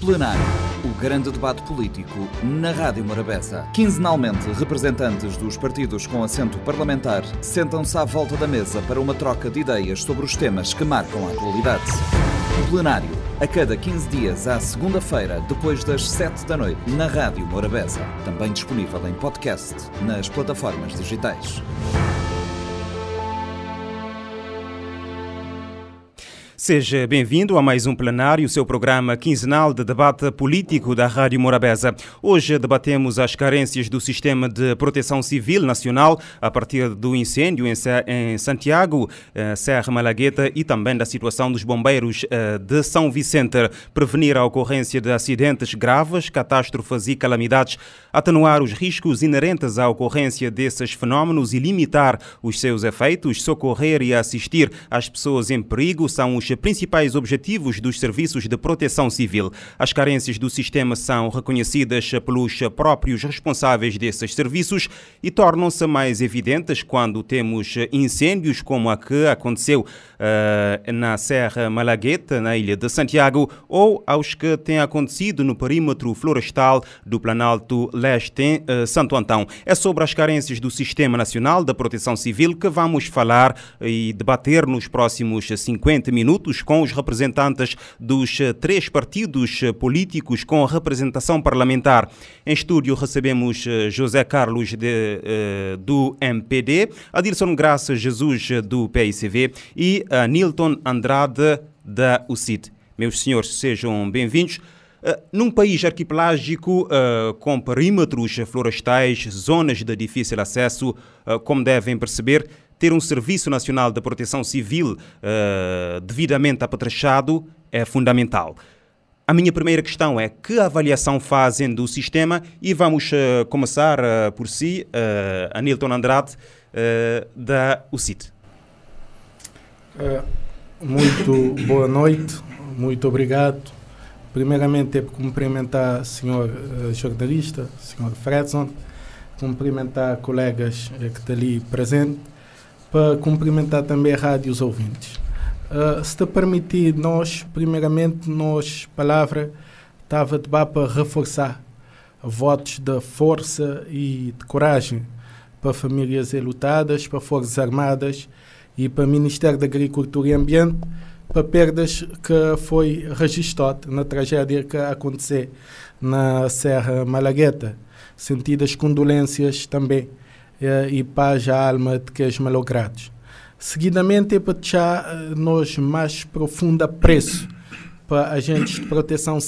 Plenário, o grande debate político na Rádio Morabeza. Quinzenalmente, representantes dos partidos com assento parlamentar sentam-se à volta da mesa para uma troca de ideias sobre os temas que marcam a atualidade. Plenário, a cada 15 dias, à segunda-feira, depois das 7 da noite, na Rádio Morabeza. Também disponível em podcast nas plataformas digitais. Seja bem-vindo a mais um plenário, seu programa quinzenal de debate político da Rádio Morabeza. Hoje debatemos as carências do sistema de proteção civil nacional a partir do incêndio em Santiago, eh, Serra Malagueta e também da situação dos bombeiros eh, de São Vicente. Prevenir a ocorrência de acidentes graves, catástrofes e calamidades, atenuar os riscos inerentes à ocorrência desses fenómenos e limitar os seus efeitos, socorrer e assistir às pessoas em perigo são os principais objetivos dos serviços de proteção civil. As carências do sistema são reconhecidas pelos próprios responsáveis desses serviços e tornam-se mais evidentes quando temos incêndios como a que aconteceu uh, na Serra Malagueta, na ilha de Santiago, ou aos que têm acontecido no perímetro florestal do Planalto Leste em uh, Santo Antão. É sobre as carências do Sistema Nacional da Proteção Civil que vamos falar e debater nos próximos 50 minutos minutos com os representantes dos eh, três partidos eh, políticos com representação parlamentar. Em estúdio recebemos eh, José Carlos de, do MPD, Adilson Graça Jesus do PICV e Nilton Andrade da UCIT. Meus senhores, sejam bem-vindos. Uh, num país arquipelágico uh, com perímetros florestais, zonas de difícil acesso, uh, como devem perceber, ter um Serviço Nacional de Proteção Civil uh, devidamente apetrechado é fundamental. A minha primeira questão é que avaliação fazem do sistema e vamos uh, começar uh, por si, uh, Anilton Andrade, da UCIT. muito boa noite, muito obrigado. Primeiramente é por cumprimentar o senhor jornalista, senhor Fredson, cumprimentar colegas que estão ali presentes para cumprimentar também a rádio os ouvintes. Uh, se te permitir, nós, primeiramente, nós, palavra, estava de para reforçar votos de força e de coragem para famílias lutadas, para Forças Armadas e para o Ministério da Agricultura e Ambiente, para perdas que foi registrado na tragédia que aconteceu na Serra Malagueta. Sentidas condolências também eh, e paz à alma de que és malogrados. Seguidamente é para deixar eh, nós mais profundo apreço para agentes de proteção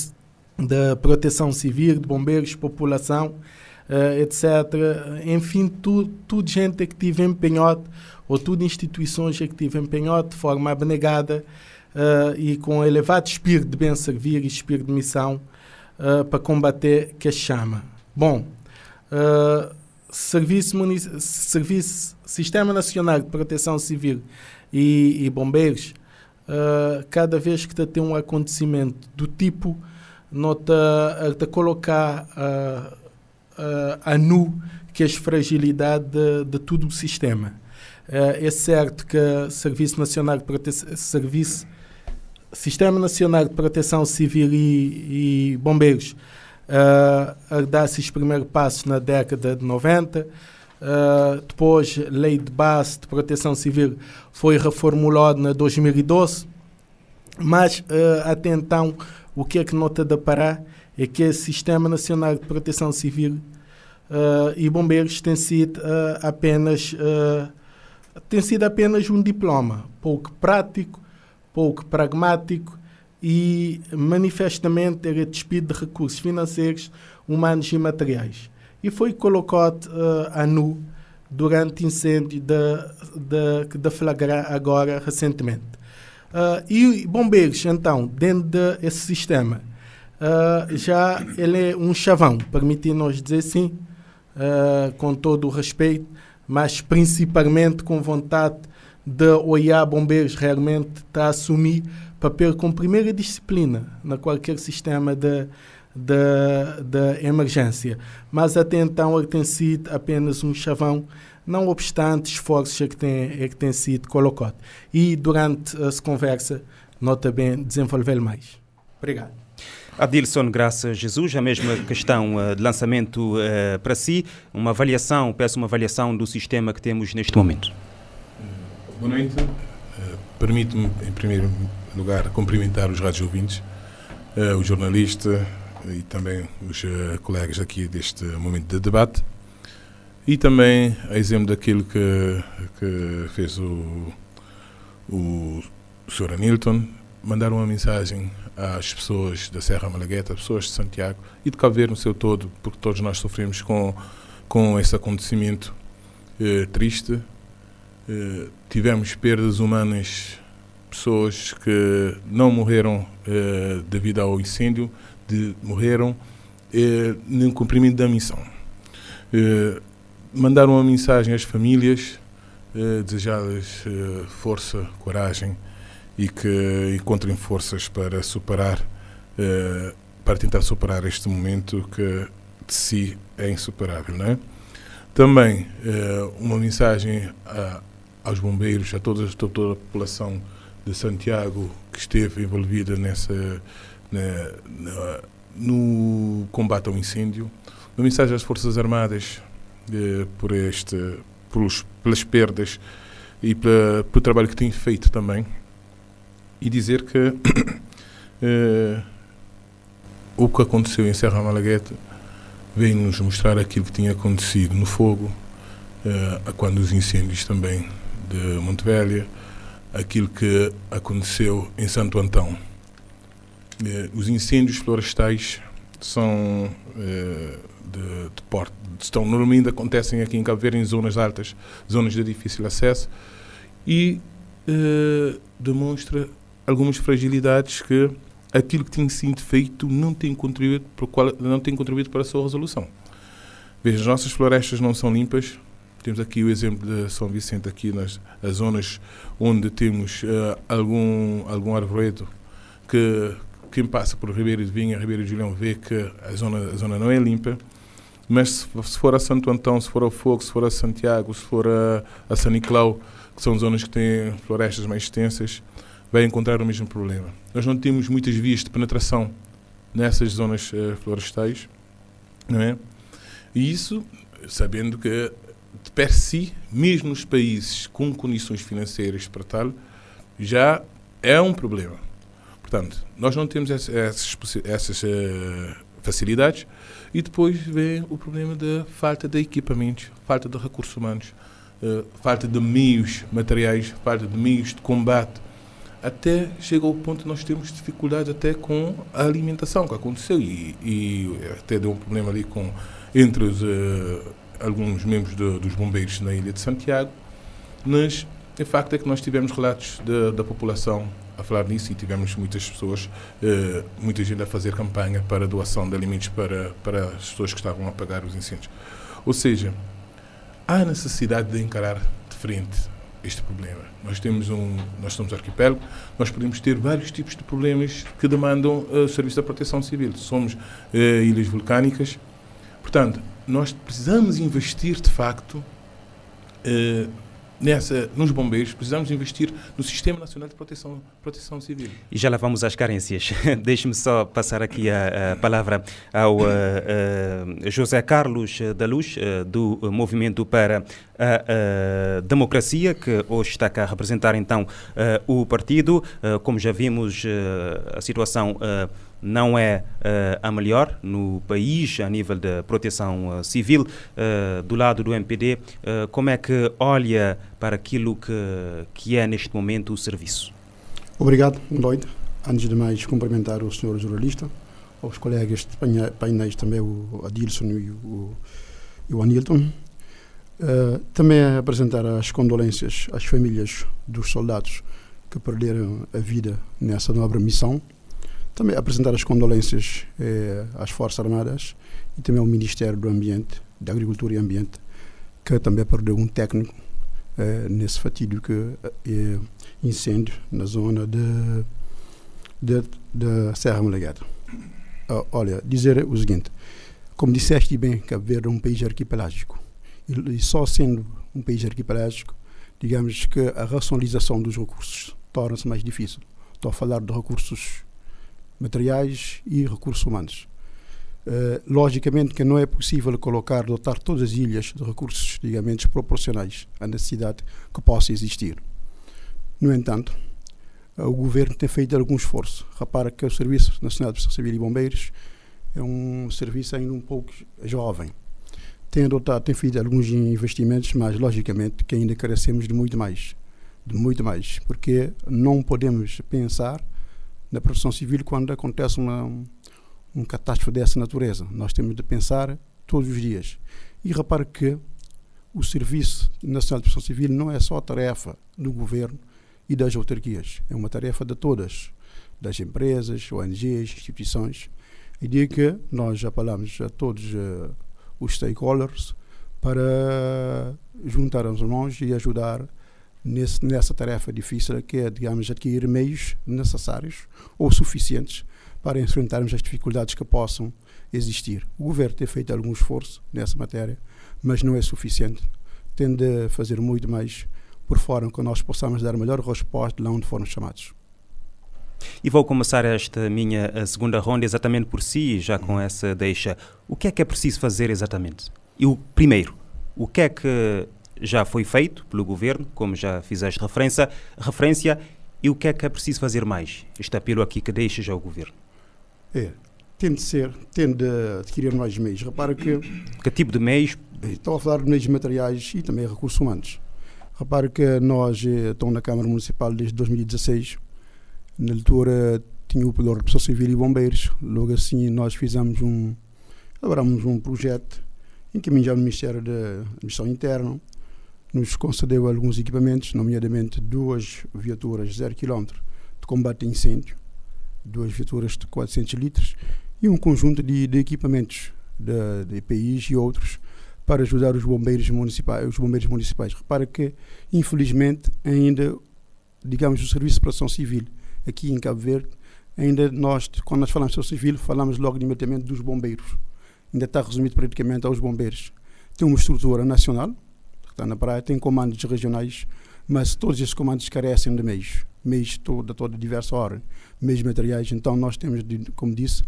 de proteção civil, de bombeiros, população, uh, etc. Enfim, tudo, tudo gente que tive empenhado, ou tudo instituições que tive empenhado de forma abnegada uh, e com elevado espírito de bem servir e espírito de missão uh, para combater que chama. Bom, Serviço, Serviço Sistema Nacional de Proteção Civil e, e Bombeiros, uh, cada vez que tem um acontecimento do tipo, nota a colocar uh, uh, a nu que é a fragilidade de, de todo o sistema. Uh, é certo que Serviço Nacional de Serviço Sistema Nacional de Proteção Civil e, e Bombeiros uh, dar esses primeiros passos na década de 90. Uh, ah, depois, Lei de Base de Proteção Civil foi reformulada em 2012. Mas, uh, até então, o que é que nota da parar é que o Sistema Nacional de Proteção Civil uh, e Bombeiros tem sido apenas tem sido apenas um diploma pouco prático, pouco pragmático e manifestamente era despido de recursos financeiros, humanos e materiais. E foi colocado uh, a nu durante o incêndio que deflagrar agora recentemente. Uh, e bombeiros, então, dentro desse sistema, uh, já ele é um chavão, permitindo-nos dizer sim, uh, com todo o respeito, mas principalmente com vontade de olhar bombeiros realmente para assumir papel com primeira disciplina na qualquer sistema de, de, de emergência. Mas até então ele tem sido apenas um chavão, não obstante esforços que tem, é que tem sido colocado. E durante essa conversa, nota bem, desenvolver mais. Obrigado. Adilson Graça Jesus, a mesma questão uh, de lançamento uh, para si, uma avaliação, peço uma avaliação do sistema que temos neste momento. Boa noite. Uh, Permite-me, em primeiro lugar, cumprimentar os rádios ouvintes, o jornalista e também os colegas aqui deste momento de debate. E também, a exemplo daquilo que, que fez o, o Sr. Anilton, mandar uma mensagem às pessoas da Serra Malagueta, pessoas de Santiago e de Cabo Verde no seu todo, porque todos nós sofremos com, com esse acontecimento eh, triste. Eh, tivemos perdas humanas, pessoas que não morreram eh, devido ao incêndio, de, morreram eh, no cumprimento da missão. Eh, mandar uma mensagem às famílias, eh, desejar-lhes eh, força, coragem e que encontrem forças para superar, eh, para tentar superar este momento que de si é insuperável, não é? Também eh, uma mensagem a, aos bombeiros, a toda, a toda a população de Santiago que esteve envolvida nessa na, na, no combate ao incêndio, uma mensagem às Forças Armadas eh, por este, pelos, pelas perdas e pela, pelo trabalho que tem feito também. E dizer que eh, o que aconteceu em Serra Malagueta veio nos mostrar aquilo que tinha acontecido no fogo, eh, quando os incêndios também de Montevélia, aquilo que aconteceu em Santo Antão. os incêndios florestais são de, de porte, estão normalmente acontecem aqui em Cabo Verde em zonas altas, zonas de difícil acesso e eh, demonstra algumas fragilidades que aquilo que tem sido feito não tem contribuído para, não tem contribuído para a sua resolução. Veja, as nossas florestas não são limpas. Temos aqui o exemplo de São Vicente, aqui nas as zonas onde temos uh, algum, algum arvoredo que quem passa por Ribeiro de Vinha, Ribeiro de Julião, vê que a zona, a zona não é limpa. Mas se, for a Santo Antão, se for ao Fogo, se for a Santiago, se for a, a San Nicolau, que são zonas que têm florestas mais extensas, vai encontrar o mesmo problema. Nós não temos muitas vias de penetração nessas zonas uh, florestais, não é? E isso, sabendo que, de per si, mesmo nos países com condições financeiras para tal, já é um problema. Portanto, nós não temos essas, essas uh, facilidades e depois vem o problema da falta de equipamentos, falta de recursos humanos, uh, falta de meios materiais, falta de meios de combate. Até chega ao ponto de nós temos dificuldades até com a alimentação que aconteceu e, e até deu um problema ali com entre os, uh, alguns membros de, dos bombeiros na ilha de Santiago, mas o facto é que nós tivemos relatos de, da população a falar nisso e tivemos muitas pessoas, uh, muita gente a fazer campanha para doação de alimentos para, para as pessoas que estavam a pagar os incêndios. Ou seja, há necessidade de encarar de frente este problema. Nós temos um, nós somos arquipélago, nós podemos ter vários tipos de problemas que demandam uh, serviço da proteção civil. Somos uh, ilhas vulcânicas, portanto, nós precisamos investir de facto uh, nessa, nos bombeiros, precisamos investir no Sistema Nacional de Proteção, Proteção Civil. E já lá vamos às carências. Deixe-me só passar aqui a, a palavra ao uh, uh, José Carlos da Luz, uh, do Movimento para a, Democracia, que hoje está cá a representar então o partido. como já vimos, a situação não é uh, a melhor no país a nível da proteção uh, civil. Uh, do lado do MPD, como é que olha para aquilo que, que é neste momento o serviço? Obrigado, Lloyd. Antes de mais, cumprimentar o senhor jornalista, aos colegas de painéis também, o Adilson e o, e o Anilton. também apresentar as condolências às famílias dos soldados que perderam a vida nessa nobre missão também apresentar as condolências eh, às Forças Armadas e também ao Ministério do Ambiente, da Agricultura e Ambiente, que também perdeu um técnico eh, nesse fatídico eh, incêndio na zona de, de, de Serra Malagueta. Uh, olha, dizer o seguinte, como disseste bem, Cabo Verde é um país arquipelágico e, e só sendo um país arquipelágico, digamos que a racionalização dos recursos torna-se mais difícil. Estou a falar de recursos materiais e recursos humanos. Uh, logicamente que não é possível colocar, dotar todas as ilhas de recursos, digamos, proporcionais à necessidade que possa existir. No entanto, uh, o governo tem feito algum esforço. Repara que o Serviço Nacional de Proteção Civil e Bombeiros é um serviço ainda um pouco jovem. Tem, adotado, tem feito alguns investimentos, mas logicamente que ainda carecemos de muito mais. De muito mais. Porque não podemos pensar na proteção civil quando acontece uma, uma catástrofe dessa natureza. Nós temos de pensar todos os dias. E repare que o Serviço Nacional de Proteção Civil não é só tarefa do governo e das autarquias, é uma tarefa de todas, das empresas, ONGs, instituições. E digo que nós já falamos a todos uh, os stakeholders para juntar as mãos e ajudar nesse, nessa tarefa difícil que é, digamos, adquirir meios necessários ou suficientes para enfrentarmos as dificuldades que possam existir. O governo tem feito algum esforço nessa matéria, mas não é suficiente. Tem de fazer muito mais por forma que nós possamos dar melhor resposta lá onde foram chamados. E vou começar esta minha segunda ronda exatamente por si, já com essa deixa. O que é que é preciso fazer exatamente? E o primeiro, o que é que já foi feito pelo governo, como já fizeste referência, referência e o que é que é preciso fazer mais? Este apelo aqui que deixas ao governo. É, tem de ser, tem de adquirir mais meios. Repara que. Que tipo de meios? Estou a falar de meios materiais e também recursos humanos. Repara que nós eh, estamos na Câmara Municipal desde 2016. Na altura tinha o Poder de Pessoa Civil e Bombeiros. Logo assim nós fizemos um. elaboramos um projeto encaminhado ao Ministério da Missão Interna. Nos concedeu alguns equipamentos, nomeadamente duas viaturas 0 km de combate a incêndio duas viaturas de 400 litros e um conjunto de, de equipamentos de, de EPIs e outros para ajudar os bombeiros municipais. Os bombeiros municipais. Repara que, infelizmente, ainda, digamos, o Serviço de Proteção Civil aqui em Cabo Verde, ainda nós, quando nós falamos de proteção civil, falamos logo imediatamente dos bombeiros. Ainda está resumido praticamente aos bombeiros. Tem uma estrutura nacional, está na praia, tem comandos regionais, mas todos esses comandos carecem de meios meios toda, toda diversa ordem, meios materiais. Então nós temos, de, como disse,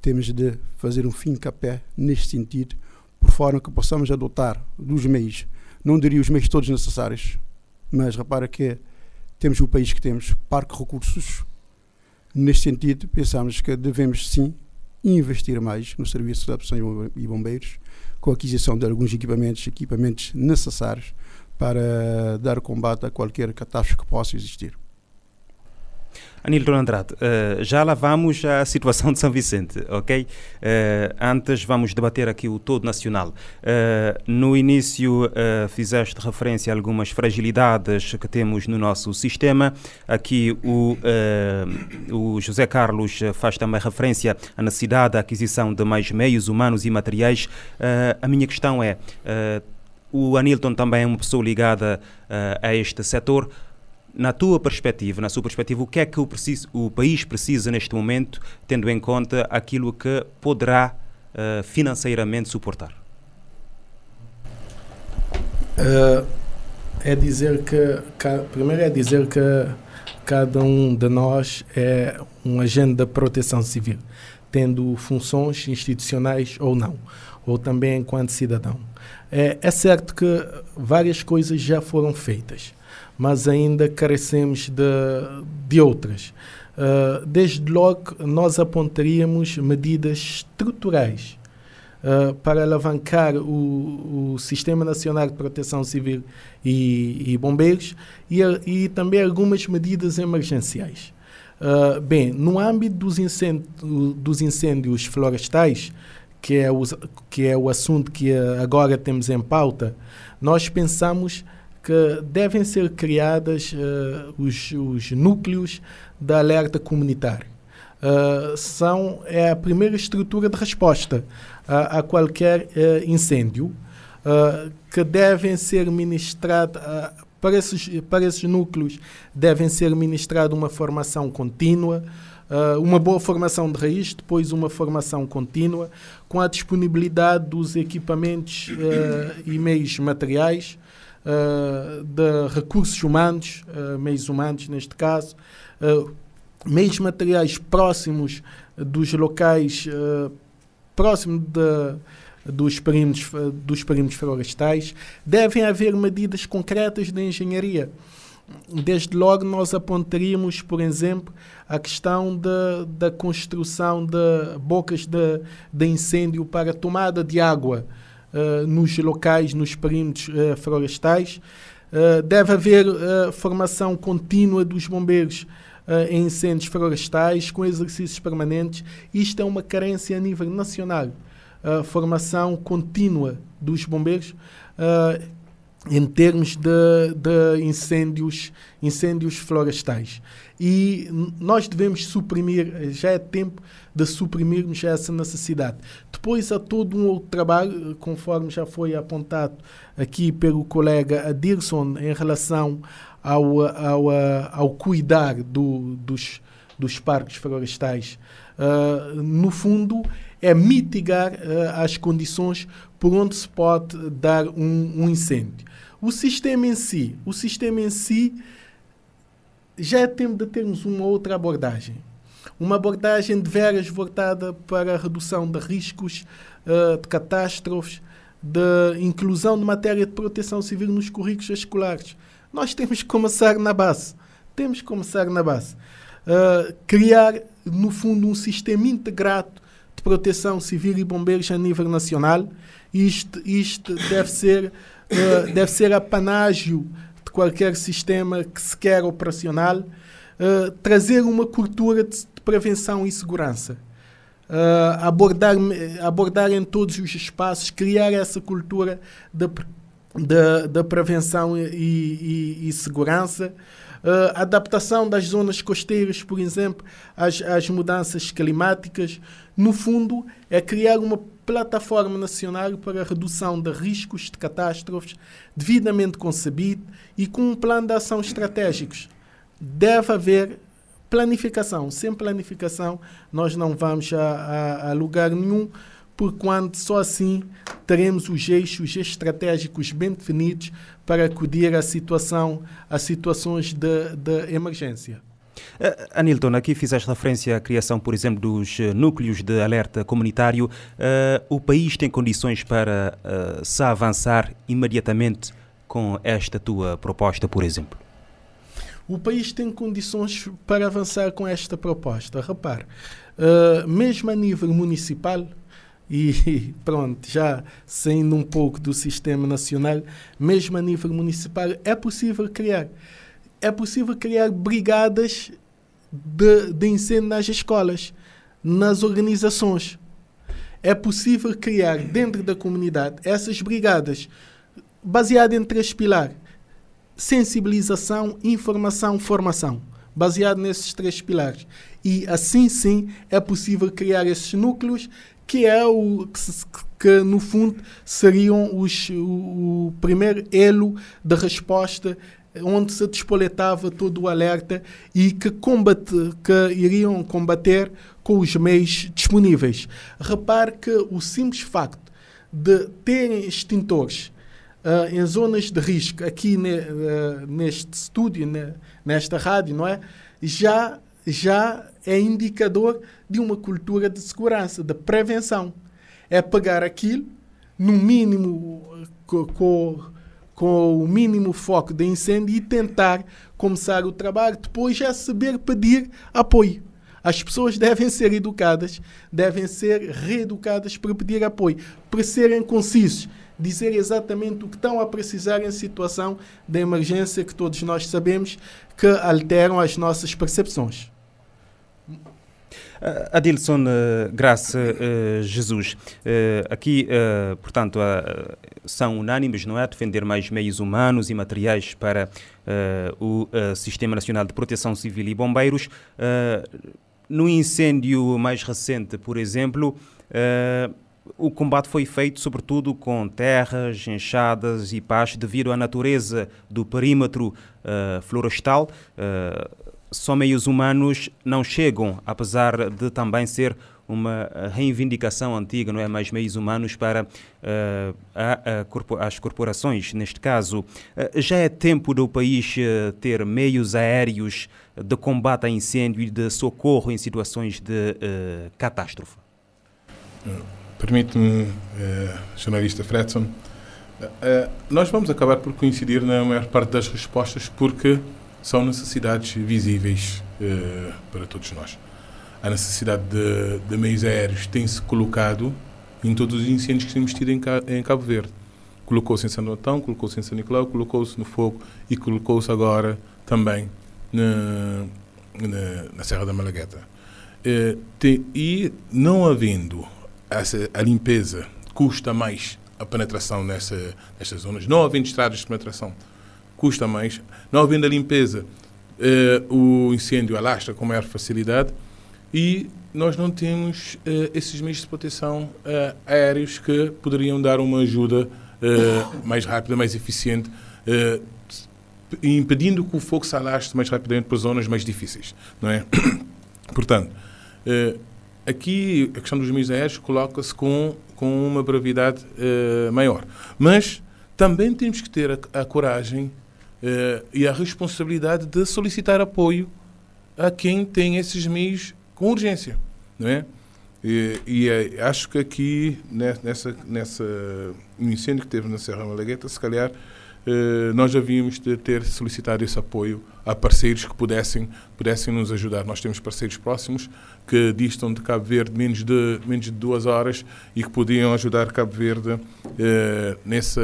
temos de fazer um fim capé neste sentido, por forma que possamos adotar dos meios, não diria os meios todos necessários, mas repara que temos o país que temos, parque recursos. Neste sentido, pensamos que devemos sim investir mais no serviço de adaptação e bombeiros, com a aquisição de alguns equipamentos, equipamentos necessários para dar combate a qualquer catástrofe que possa existir. Anilton Andrade, uh, já lá vamos à situação de São Vicente, ok? Uh, antes vamos debater aqui o todo nacional. Uh, no início fizeste referência a algumas fragilidades que temos no nosso sistema. Aqui o, o José Carlos faz também referência à necessidade da aquisição de mais meios humanos e materiais. a minha questão é, o Anilton também é uma pessoa ligada a este setor na tua perspectiva, na sua perspectiva, o que é que o, preciso, o país precisa neste momento, tendo em conta aquilo que poderá uh, financeiramente suportar? Uh, é dizer que, primeiro é dizer que cada um de nós é um agente da proteção civil, tendo funções institucionais ou não, ou também enquanto cidadão. É, é certo que várias coisas já foram feitas mas ainda carecemos de, de outras. Uh, desde logo, nós apontaríamos medidas estruturais uh, para alavancar o, o, Sistema Nacional de Proteção Civil e, e Bombeiros e, e, também algumas medidas emergenciais. Uh, bem, no âmbito dos, incêndios, dos incêndios florestais, que é, o, que é o assunto que agora temos em pauta, nós pensamos que devem ser criadas uh, os, os, núcleos da alerta comunitário. Uh, são é a primeira estrutura de resposta a, a qualquer uh, incêndio que devem ser ministrados para esses, para esses núcleos devem ser ministrada uma formação contínua, uma boa formação de raiz, depois uma formação contínua, com a disponibilidade dos equipamentos e meios materiais uh, de recursos humanos, uh, meios humanos neste caso, uh, meios materiais próximos dos locais, uh, próximo de, dos perímetros, dos perímetros florestais, devem haver medidas concretas de engenharia. Desde logo, nós apontaríamos, por exemplo, a questão da, construção de bocas de, de incêndio para tomada de água uh, nos locais, nos perímetros uh, florestais. Uh, deve haver formação contínua dos bombeiros em incêndios florestais, com exercícios permanentes. Isto é uma carência a nível nacional. formação contínua dos bombeiros em termos de, de, incêndios, incêndios florestais. E nós devemos suprimir, já é tempo de suprimirmos essa necessidade. Depois há todo um outro trabalho, conforme já foi apontado aqui pelo colega Adirson, em relação ao, ao, ao cuidar do, dos, dos parques florestais. Uh, no fundo, é mitigar uh, as condições por onde se pode dar um, um incêndio. O sistema em si, o sistema em si já é tempo de termos uma outra abordagem. Uma abordagem de veras voltada para a redução de riscos, uh, de catástrofes, de inclusão de matéria de proteção civil nos currículos escolares. Nós temos que começar na base. Temos que começar na base. Uh, criar, no fundo, um sistema integrado proteção civil e bombeiros a nível nacional. Isto, isto deve ser uh, deve ser apanágio de qualquer sistema que se quer operacional, uh, trazer uma cultura de, de prevenção e segurança. Uh, abordar, abordar em todos os espaços, criar essa cultura de, de, de prevenção e, e, e segurança. Uh, adaptação das zonas costeiras, por exemplo, às, às mudanças climáticas. No fundo, é criar uma plataforma nacional para a redução de riscos de catástrofes devidamente concebido e com um plano de ação estratégicos. Deve haver planificação. Sem planificação, nós não vamos a, a, a lugar nenhum, porquanto só assim teremos os eixos estratégicos bem definidos para acudir à situação, a situações de, de emergência. Uh, Anilton, aqui fizeste referência à criação, por exemplo, dos uh, núcleos de alerta comunitário. Uh, o país tem condições para uh, se avançar imediatamente com esta tua proposta, por exemplo? O país tem condições para avançar com esta proposta. Repare, mesmo a nível municipal, e pronto, já saindo um pouco do sistema nacional, mesmo a nível municipal, é possível criar. É possível criar brigadas de, de incêndio nas escolas, nas organizações. É possível criar dentro da comunidade essas brigadas baseadas em três pilares: sensibilização, informação, formação. Baseado nesses três pilares. E assim sim é possível criar esses núcleos que é o que, no fundo seriam os, o, o primeiro elo de resposta onde se despoletava todo o alerta e que, combate, que iriam combater com os meios disponíveis. Repare que o simples facto de terem extintores uh, em zonas de risco, aqui ne, uh, neste estúdio, ne, nesta rádio, não é? Já, já é indicador de uma cultura de segurança, de prevenção. É pegar aquilo, no mínimo, com, com o mínimo foco de incêndio e tentar começar o trabalho. Depois é saber pedir apoio. As pessoas devem ser educadas, devem ser reeducadas para pedir apoio, para serem concisos, dizer exatamente o que estão a precisar em situação de emergência que todos nós sabemos que alteram as nossas percepções. Uh, Adilson uh, Graça uh, Jesus, aqui, portanto, são unânimes, não é? Defender mais meios humanos e materiais para o Sistema Nacional de Proteção Civil e Bombeiros. no incêndio mais recente, por exemplo, o combate foi feito sobretudo com terras, enxadas e pás devido à natureza do perímetro florestal só meios humanos não chegam, apesar de também ser uma reivindicação antiga, não é? Mais meios humanos para uh, a, a, as corporações, neste caso. Uh, já é tempo do país uh, ter meios aéreos de combate a incêndio e de socorro em situações de catástrofe? Permite-me, jornalista Fredson, nós vamos acabar por coincidir na maior parte das respostas porque são necessidades visíveis para todos nós. A necessidade de, de meios aéreos tem-se colocado em todos os incêndios que temos tido em, em Cabo Verde. Colocou-se em Santo Antão, colocou-se em São Nicolau, colocou-se no Fogo e colocou-se agora também na, na, na Serra da Malagueta. Eh, e não havendo essa, a limpeza, custa mais a penetração nessa, nessas zonas, não havendo estradas de penetração, custa mais, não havendo a limpeza, eh, o incêndio alastra com maior facilidade e nós não temos uh, esses meios de proteção uh, aéreos que poderiam dar uma ajuda mais rápida, mais eficiente, impedindo que o fogo se alastre mais rapidamente para zonas mais difíceis, não é? Portanto, aqui a questão dos meios aéreos coloca-se com, com uma brevidade maior. Mas também temos que ter a, a coragem e a responsabilidade de solicitar apoio a quem tem esses meios com urgência, não é? E, e é, acho que aqui, nessa, nessa, no incêndio que teve na Serra Malagueta, se calhar eh, nós devíamos de ter solicitado esse apoio a parceiros que pudessem, pudessem nos ajudar. Nós temos parceiros próximos que distam de Cabo Verde menos de, menos de duas horas e que podiam ajudar Cabo Verde eh, nesse,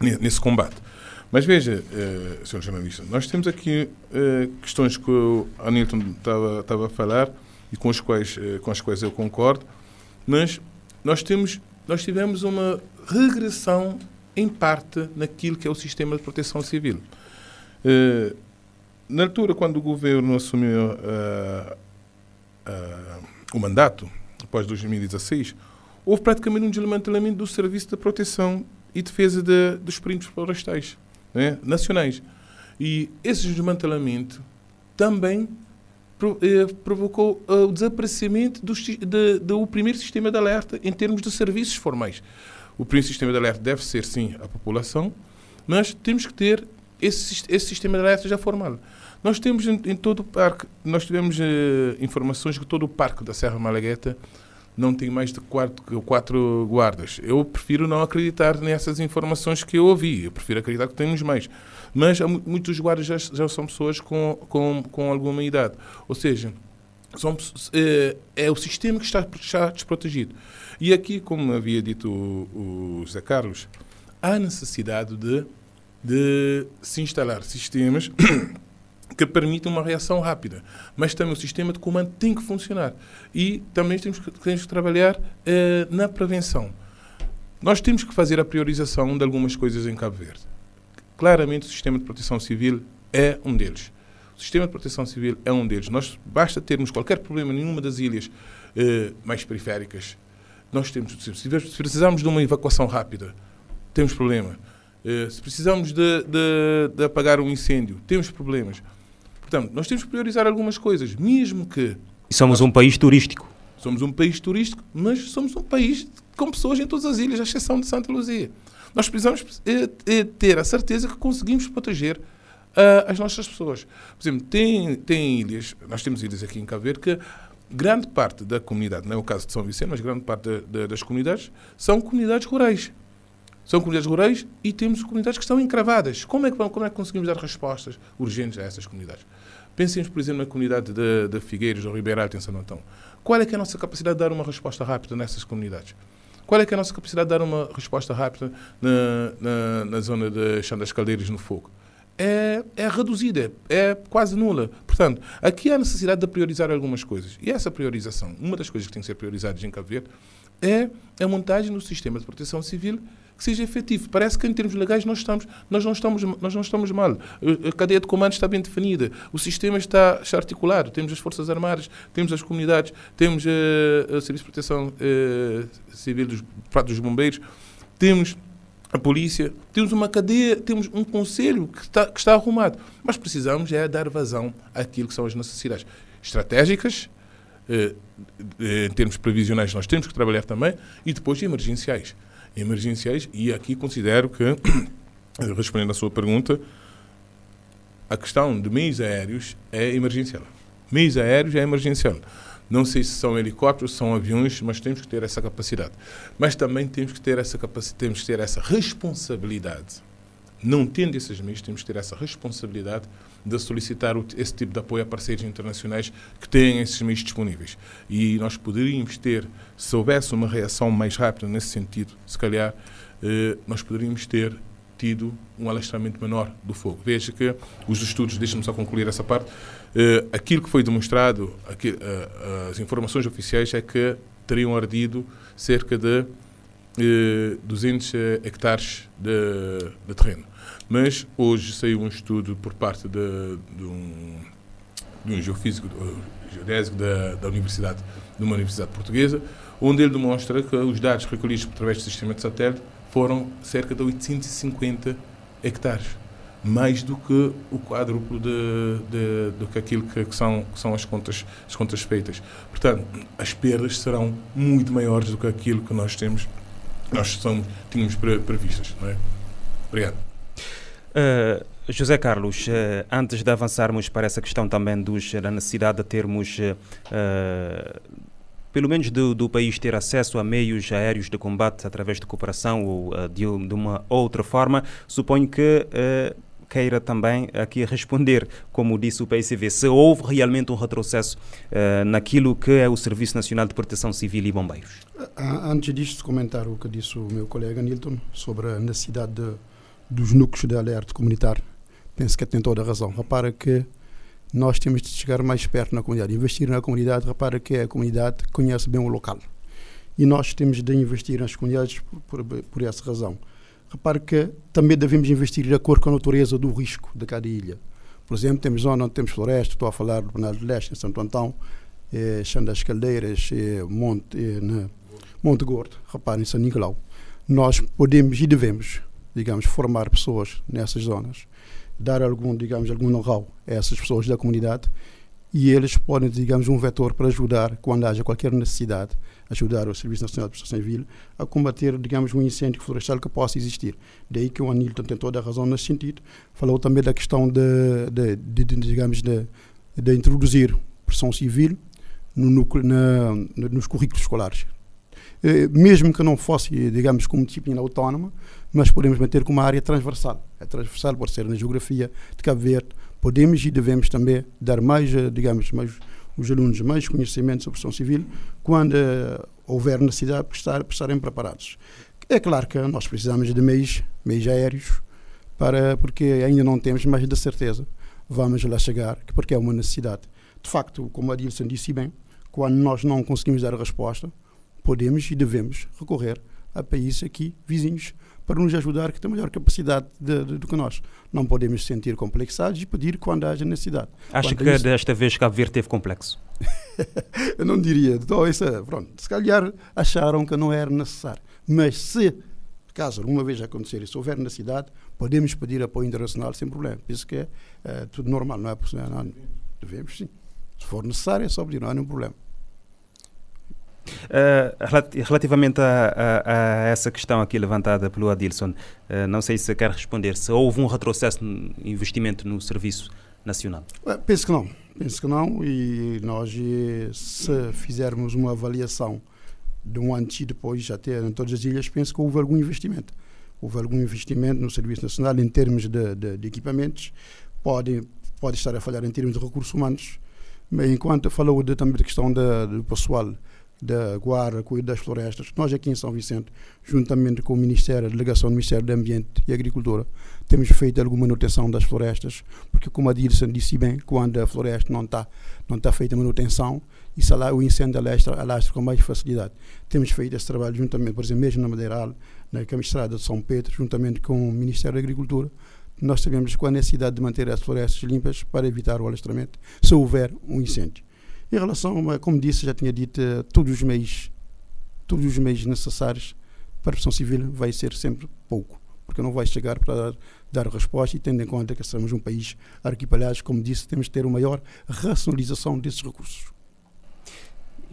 nesse combate. Mas veja, uh, Sr. Jornalista, nós temos aqui uh, questões que o Anilton estava a falar e com as, quais, uh, com as quais eu concordo, mas nós, temos, nós tivemos uma regressão em parte naquilo que é o sistema de proteção civil. Uh, na altura, quando o governo assumiu o mandato, após 2016, houve praticamente um desmantelamento do Serviço de Proteção e Defesa de, dos Perímetros Florestais né, nacionais. E esse desmantelamento também eh, provocou uh, o desaparecimento do, de, do primeiro sistema de alerta em termos de serviços formais. O primeiro sistema de alerta deve ser, sim, a população, mas temos que ter esse, esse sistema de alerta já formal. Nós temos em, em todo o parque, nós tivemos uh, informações que todo o parque da Serra Malagueta não tem mais de quatro, quatro guardas. Eu prefiro não acreditar nessas informações que eu ouvi. Eu prefiro acreditar que temos mais. Mas muitos guardas já, já são pessoas com, com, com alguma idade. Ou seja, são, é, é, o sistema que está, está desprotegido. E aqui, como havia dito o, o José Carlos, há necessidade de, de se instalar sistemas que permite uma reação rápida. Mas também o sistema de comando tem que funcionar. E também temos que, temos que trabalhar eh, na prevenção. Nós temos que fazer a priorização de algumas coisas em Cabo Verde. Claramente, o sistema de proteção civil é um deles. O sistema de proteção civil é um deles. Nós basta termos qualquer problema em nenhuma das ilhas eh, mais periféricas. Nós temos, se precisarmos de uma evacuação rápida, temos problema. Eh, se precisamos de, de, de apagar um incêndio, temos problemas. Portanto, nós temos que priorizar algumas coisas, mesmo que. E somos um país turístico. Somos um país turístico, mas somos um país com pessoas em todas as ilhas, à exceção de Santa Luzia. Nós precisamos é, é, ter a certeza que conseguimos proteger uh, as nossas pessoas. Por exemplo, tem, tem ilhas, nós temos ilhas aqui em Cabo Verde que grande parte da comunidade, não é o caso de São Vicente, mas grande parte de, de, das comunidades são comunidades rurais. São comunidades rurais e temos comunidades que estão encravadas. Como é que, como é que conseguimos dar respostas urgentes a essas comunidades? Pensemos, por exemplo, na comunidade de, de Figueiros ou Ribeirão em São Antão. Qual é é a nossa capacidade de dar uma resposta rápida nessas comunidades? Qual é é a nossa capacidade de dar uma resposta rápida na, na, na zona de Chão das Caldeiras, no Fogo? É, é reduzida, é quase nula. Portanto, aqui há necessidade de priorizar algumas coisas. E essa priorização, uma das coisas que tem que ser priorizadas em Cabo Verde, é a montagem do sistema de proteção civil que seja efetivo. Parece que em termos legais nós, estamos, nós, não, estamos, nós não estamos mal. A cadeia de comando está bem definida, o sistema está, está articulado. Temos as Forças Armadas, temos as comunidades, temos uh, o Serviço de Proteção uh, Civil dos, dos Bombeiros, temos a polícia, temos uma cadeia, temos um conselho que está, que está arrumado. Mas precisamos é dar vazão àquilo que são as necessidades estratégicas, eh, em termos previsionais nós temos que trabalhar também, e depois emergenciais emergenciais e aqui considero que, respondendo à sua pergunta, a questão de meios aéreos é emergencial. Meios aéreos é emergencial. Não sei se são helicópteros, são aviões, mas temos que ter essa capacidade. Mas também temos que ter essa capacidade, temos que ter essa responsabilidade. Não tendo esses meios, temos que ter essa responsabilidade de solicitar esse tipo de apoio a parceiros internacionais que têm esses meios disponíveis. E nós poderíamos ter, se houvesse uma reação mais rápida nesse sentido, se calhar, eh, nós poderíamos ter tido um alastramento menor do fogo. Veja que os estudos, deixem-me só concluir essa parte, uh, aquilo que foi demonstrado, aqui, uh, as informações oficiais é que teriam ardido cerca de uh, 200 hectares de, de, terreno. Mas hoje saiu um estudo por parte de, de um, de um geofísico, geodésico da, da Universidade, de uma universidade portuguesa, onde ele demonstra que os dados recolhidos através do sistema de satélite foram cerca de 850 hectares, mais do que o quádruplo de, de, do que aquilo que, que, são, que são as contas, as contas feitas. Portanto, as perdas serão muito maiores do que aquilo que nós temos, nós somos, tínhamos pre, previstas. Não é? Obrigado. Uh, José Carlos, uh, antes de avançarmos para essa questão também dos, da necessidade de termos uh, pelo menos do, do, país ter acesso a meios aéreos de combate através de cooperação ou de, de, uma outra forma, suponho que queira também aqui responder, como disse o PICV, se houve realmente um retrocesso uh, naquilo que é o Serviço Nacional de Proteção Civil e Bombeiros. Antes disto, comentar o que disse o meu colega Nilton sobre a necessidade de, dos núcleos de alerta comunitário. Penso que tem toda a razão. Repara que nós temos de chegar mais perto na comunidade. Investir na comunidade, repara que a comunidade conhece bem o local. E nós temos de investir nas comunidades por, por, por essa razão. Repare que também devemos investir de acordo com a natureza do risco de cada ilha. Por exemplo, temos zona onde temos floresta, estou a falar do Penal de Leste, em Santo Antão, eh, Chão das Caldeiras, eh, Monte, eh, Monte Gordo, reparem, São Nicolau. Nós podemos e devemos, digamos, formar pessoas nessas zonas dar algum, digamos, algum know-how a essas pessoas da comunidade e eles podem, digamos, um vetor para ajudar quando haja qualquer necessidade, ajudar o Serviço Nacional de Proteção Civil a combater, digamos, um incêndio florestal que possa existir. Daí que o Anilton tem toda a razão nesse sentido. Falou também da questão de, de, de, de digamos, de, de introduzir pressão civil no núcleo, na, nos currículos escolares. Eh, mesmo que não fosse, digamos, como disciplina autónoma, mas podemos manter como uma área transversal. É transversal por ser na geografia de Cabo Verde. Podemos e devemos também dar mais, eh, digamos, mais os alunos mais conhecimento sobre ação civil quando uh, houver necessidade de estar, estarem preparados. É claro que nós precisamos de meios, meios aéreos, para, porque ainda não temos, mas de certeza vamos lá chegar, porque é uma necessidade. De facto, como a Dilson disse bem, quando nós não conseguimos dar a resposta, podemos e devemos recorrer a países aqui vizinhos para nos ajudar que têm maior capacidade de, de, do que nós. Não podemos sentir complexados e pedir quando haja necessidade. Acha que isso... desta vez Cabo Verde teve complexo? Eu não diria. Então, isso, pronto, se calhar acharam que não era necessário. Mas se, caso alguma vez acontecer isso, houver necessidade, podemos pedir apoio internacional sem problema. Isso que é, é tudo normal, não é possível. Não, devemos sim. Se for necessário, é só pedir, não há nenhum problema. Uh, relativamente a, a, a, essa questão aqui levantada pelo Adilson, uh, não sei se quer responder se houve um retrocesso no investimento no serviço nacional. penso que não, penso que não e nós se fizermos uma avaliação de um antes e depois até em todas as ilhas, penso que houve algum investimento. Houve algum investimento no Serviço Nacional em termos de, de, de equipamentos, pode, pode estar a falhar em termos de recursos humanos, mas enquanto falou de, também da questão do pessoal da Guarda, cuida das florestas. Nós aqui em São Vicente, juntamente com o Ministério, a Delegação do Ministério do Ambiente e Agricultura, temos feito alguma manutenção das florestas, porque como a Dilson disse bem, quando a floresta não está não está feita manutenção, isso lá, o incêndio alastra, alastra com mais facilidade. Temos feito esse trabalho juntamente, por exemplo, mesmo na Madeiral, na Camistrada de São Pedro, juntamente com o Ministério da Agricultura, nós sabemos com a necessidade de manter as florestas limpas para evitar o alastramento, se houver um incêndio. Em relação, a, como disse, já tinha dito, eh, todos os meios, todos os meios necessários para a pressão civil vai ser sempre pouco, porque não vai chegar para dar, dar resposta e tendo em conta que somos um país arquipelagem, como disse, temos de ter uma maior racionalização desses recursos.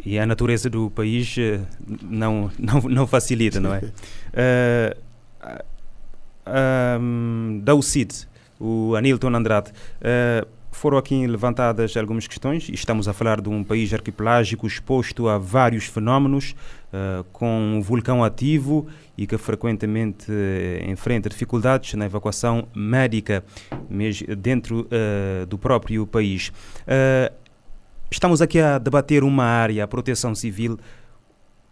E a natureza do país eh, não, não, não facilita, não é? uh, uh, um, da UCID, o Anilton Andrade. Uh, foram aqui levantadas algumas questões. Estamos a falar de um país arquipelágico exposto a vários fenómenos, uh, com um vulcão ativo e que frequentemente uh, enfrenta dificuldades na evacuação médica dentro uh, do próprio país. estamos aqui a debater uma área, a proteção civil,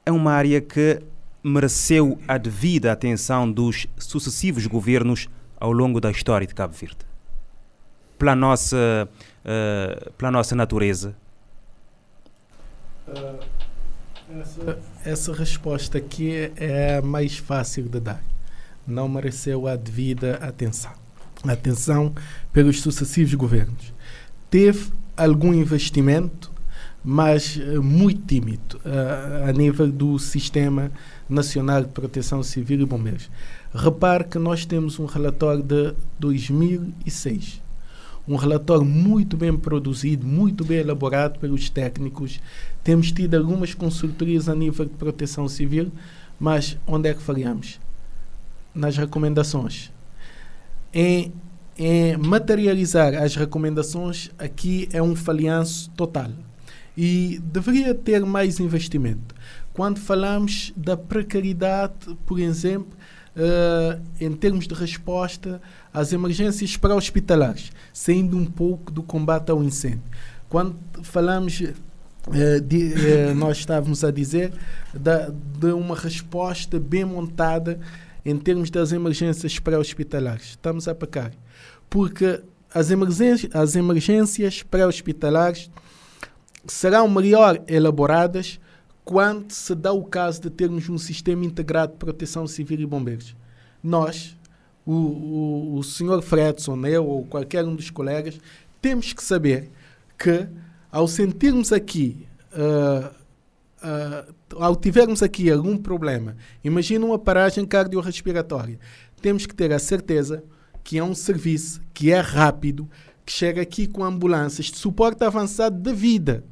é uma área que mereceu a devida atenção dos sucessivos governos ao longo da história de Cabo Verde pela nossa, uh, pela nossa natureza? Uh, essa, essa resposta aqui é, a mais fácil de dar. Não mereceu a devida atenção. Atenção pelos sucessivos governos. Teve algum investimento, mas uh, muito tímido uh, a nível do Sistema Nacional de Proteção Civil e Bombeiros. Repare que nós temos um relatório de 2006 um relatório muito bem produzido, muito bem elaborado pelos técnicos. Temos tido algumas consultorias a nível de proteção civil, mas onde é que falhamos? Nas recomendações. Em, em materializar as recomendações, aqui é um falhanço total. E deveria ter mais investimento. Quando falamos da precariedade, por exemplo, uh, em termos de resposta às emergências pré-hospitalares, saindo um pouco do combate ao incêndio. Quando falamos Uh, de, uh, nós estávamos a dizer da, de uma resposta bem montada em termos das emergências pré-hospitalares. Estamos a pecar. Porque as emergências, as emergências pré-hospitalares serão melhor elaboradas quando se dá o caso de termos um sistema integrado de proteção civil e bombeiros. Nós, o, o, o senhor Fredson, eu ou qualquer um dos colegas, temos que saber que ao sentirmos aqui, uh, uh, ao tivermos aqui algum problema, imagina uma paragem cardiorrespiratória, temos que ter a certeza que é um serviço que é rápido, que chega aqui com ambulâncias de suporte avançado de vida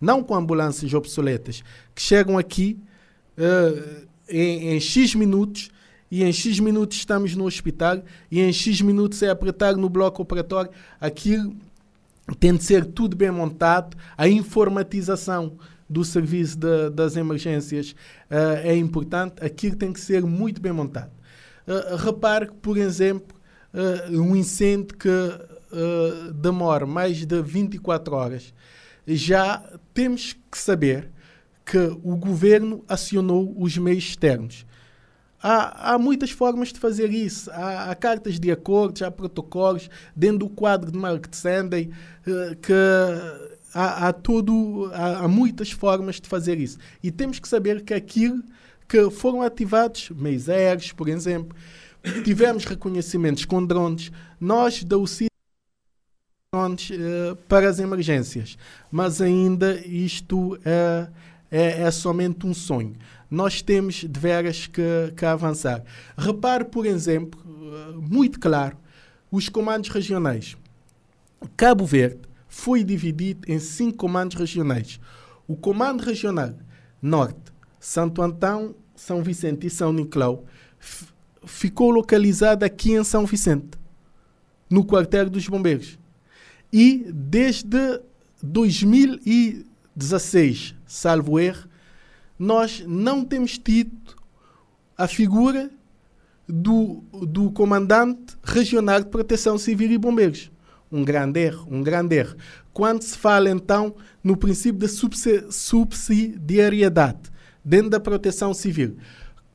não com ambulâncias obsoletas, que chegam aqui uh, em, em, X minutos e em X minutos estamos no hospital e em X minutos é apertar no bloco operatório. Aquilo tem de ser tudo bem montado, a informatização do serviço de, das emergências uh, é importante, aquilo tem que ser muito bem montado. Uh, repare que, por exemplo, uh, um incêndio que demora mais de 24 horas já temos que saber que o governo acionou os meios externos. Há, há muitas formas de fazer isso. Há, há, cartas de acordos, há protocolos, dentro do quadro de Mark Sanday, eh, que há, há, há, há muitas formas de fazer isso. E temos que saber que aquilo que foram ativados, meios aéreos, por exemplo, tivemos reconhecimentos com drones, nós da UCI para as emergências, mas ainda isto é, é, é, somente um sonho. Nós temos de veras que, que avançar. Repare, por exemplo, uh, muito claro, os comandos regionais. Cabo Verde foi dividido em cinco comandos regionais. O Comando Regional Norte, Santo Antão, São Vicente e São Nicolau ficou localizado aqui em São Vicente, no quartel dos bombeiros. E desde 2016, salvo erro, nós não temos tido a figura do, do comandante regional de proteção civil e bombeiros. Um grande erro, um grande erro. Quando se fala então no princípio da subsidiariedade dentro da proteção civil,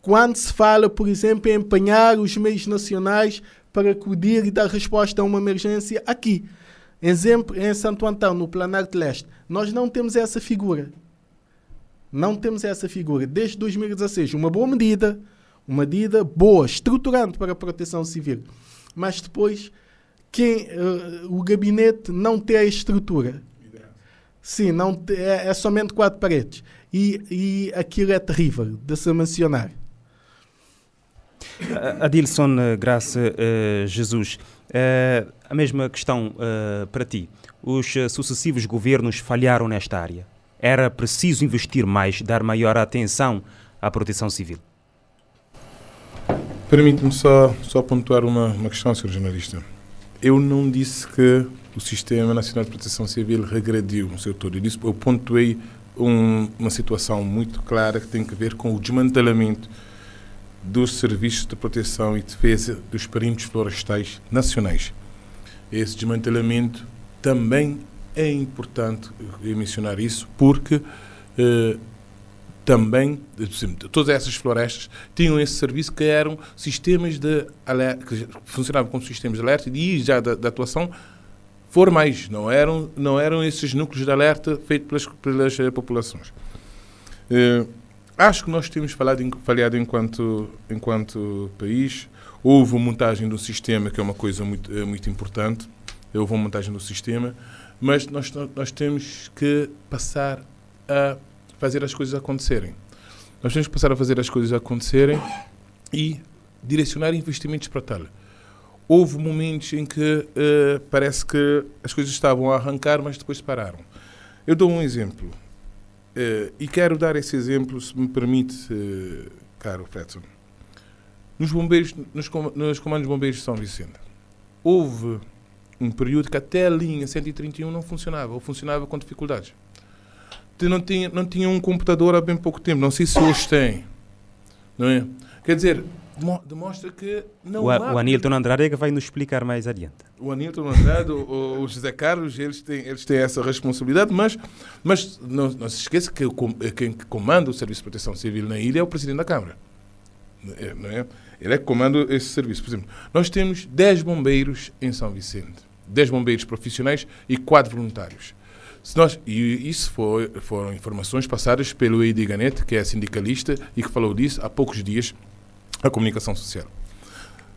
quando se fala, por exemplo, em empenhar os meios nacionais para acudir e dar resposta a uma emergência aqui, Exemplo, em Santo Antão, no Planalto Leste, nós não temos essa figura. Não temos essa figura. Desde 2016, uma boa medida, uma medida boa, estruturante para a proteção civil. Mas depois, quem, uh, o gabinete não tem a estrutura. Sim, não é, é somente quatro paredes. E, e aquilo é terrível de se mencionar. Adilson eh, Graça uh, Jesus, uh, a mesma questão uh, para ti. Os sucessivos governos falharam nesta área. Era preciso investir mais, dar maior atenção à proteção civil. Permite-me só, só pontuar uma, uma questão, Sr. Jornalista. eu não disse que o Sistema Nacional de Proteção Civil regrediu no seu todo. Eu, disse, eu pontuei um, uma situação muito clara que tem a ver com o desmantelamento dos serviços de proteção e defesa dos perímetros florestais nacionais. Esse desmantelamento também é importante mencionar isso, porque eh, também todas essas florestas tinham esse serviço que eram sistemas de alerta, que funcionavam como sistemas de alerta e já da, da atuação formais, não eram, não eram esses núcleos de alerta feitos pelas, pelas uh, populações. Uh, acho que nós temos falhado enquanto, enquanto país. Houve uma montagem do sistema, que é uma coisa muito, uh, muito importante. Houve uma montagem do sistema, mas nós, nós temos que passar a fazer as coisas acontecerem. Nós temos que passar a fazer as coisas acontecerem e direcionar investimentos para tal houve momentos em que uh, parece que as coisas estavam a arrancar, mas depois pararam. Eu dou um exemplo. Uh, e quero dar esse exemplo, se me permite, uh, caro Fredson. Nos bombeiros, nos, com, nos comandos bombeiros de São Vicente, houve um período que até a linha 131 não funcionava, ou funcionava com dificuldades. Não tinha, não tinha um computador há bem pouco tempo, não sei se hoje tem. Não é? Quer dizer, demonstra que não o, há... O Anilton Andrade é que vai nos explicar mais adiante. O Anilton Andrade, o, o, José Carlos, eles têm, eles têm essa responsabilidade, mas, mas não, não se esqueça que quem comanda o Serviço de Proteção Civil na ilha é o Presidente da Câmara. É, não é? Ele é que comanda esse serviço. Por exemplo, nós temos 10 bombeiros em São Vicente. 10 bombeiros profissionais e 4 voluntários. Se nós, e isso foi, foram informações passadas pelo Eidi Ganete, que é sindicalista e que falou disso há poucos dias a comunicação social.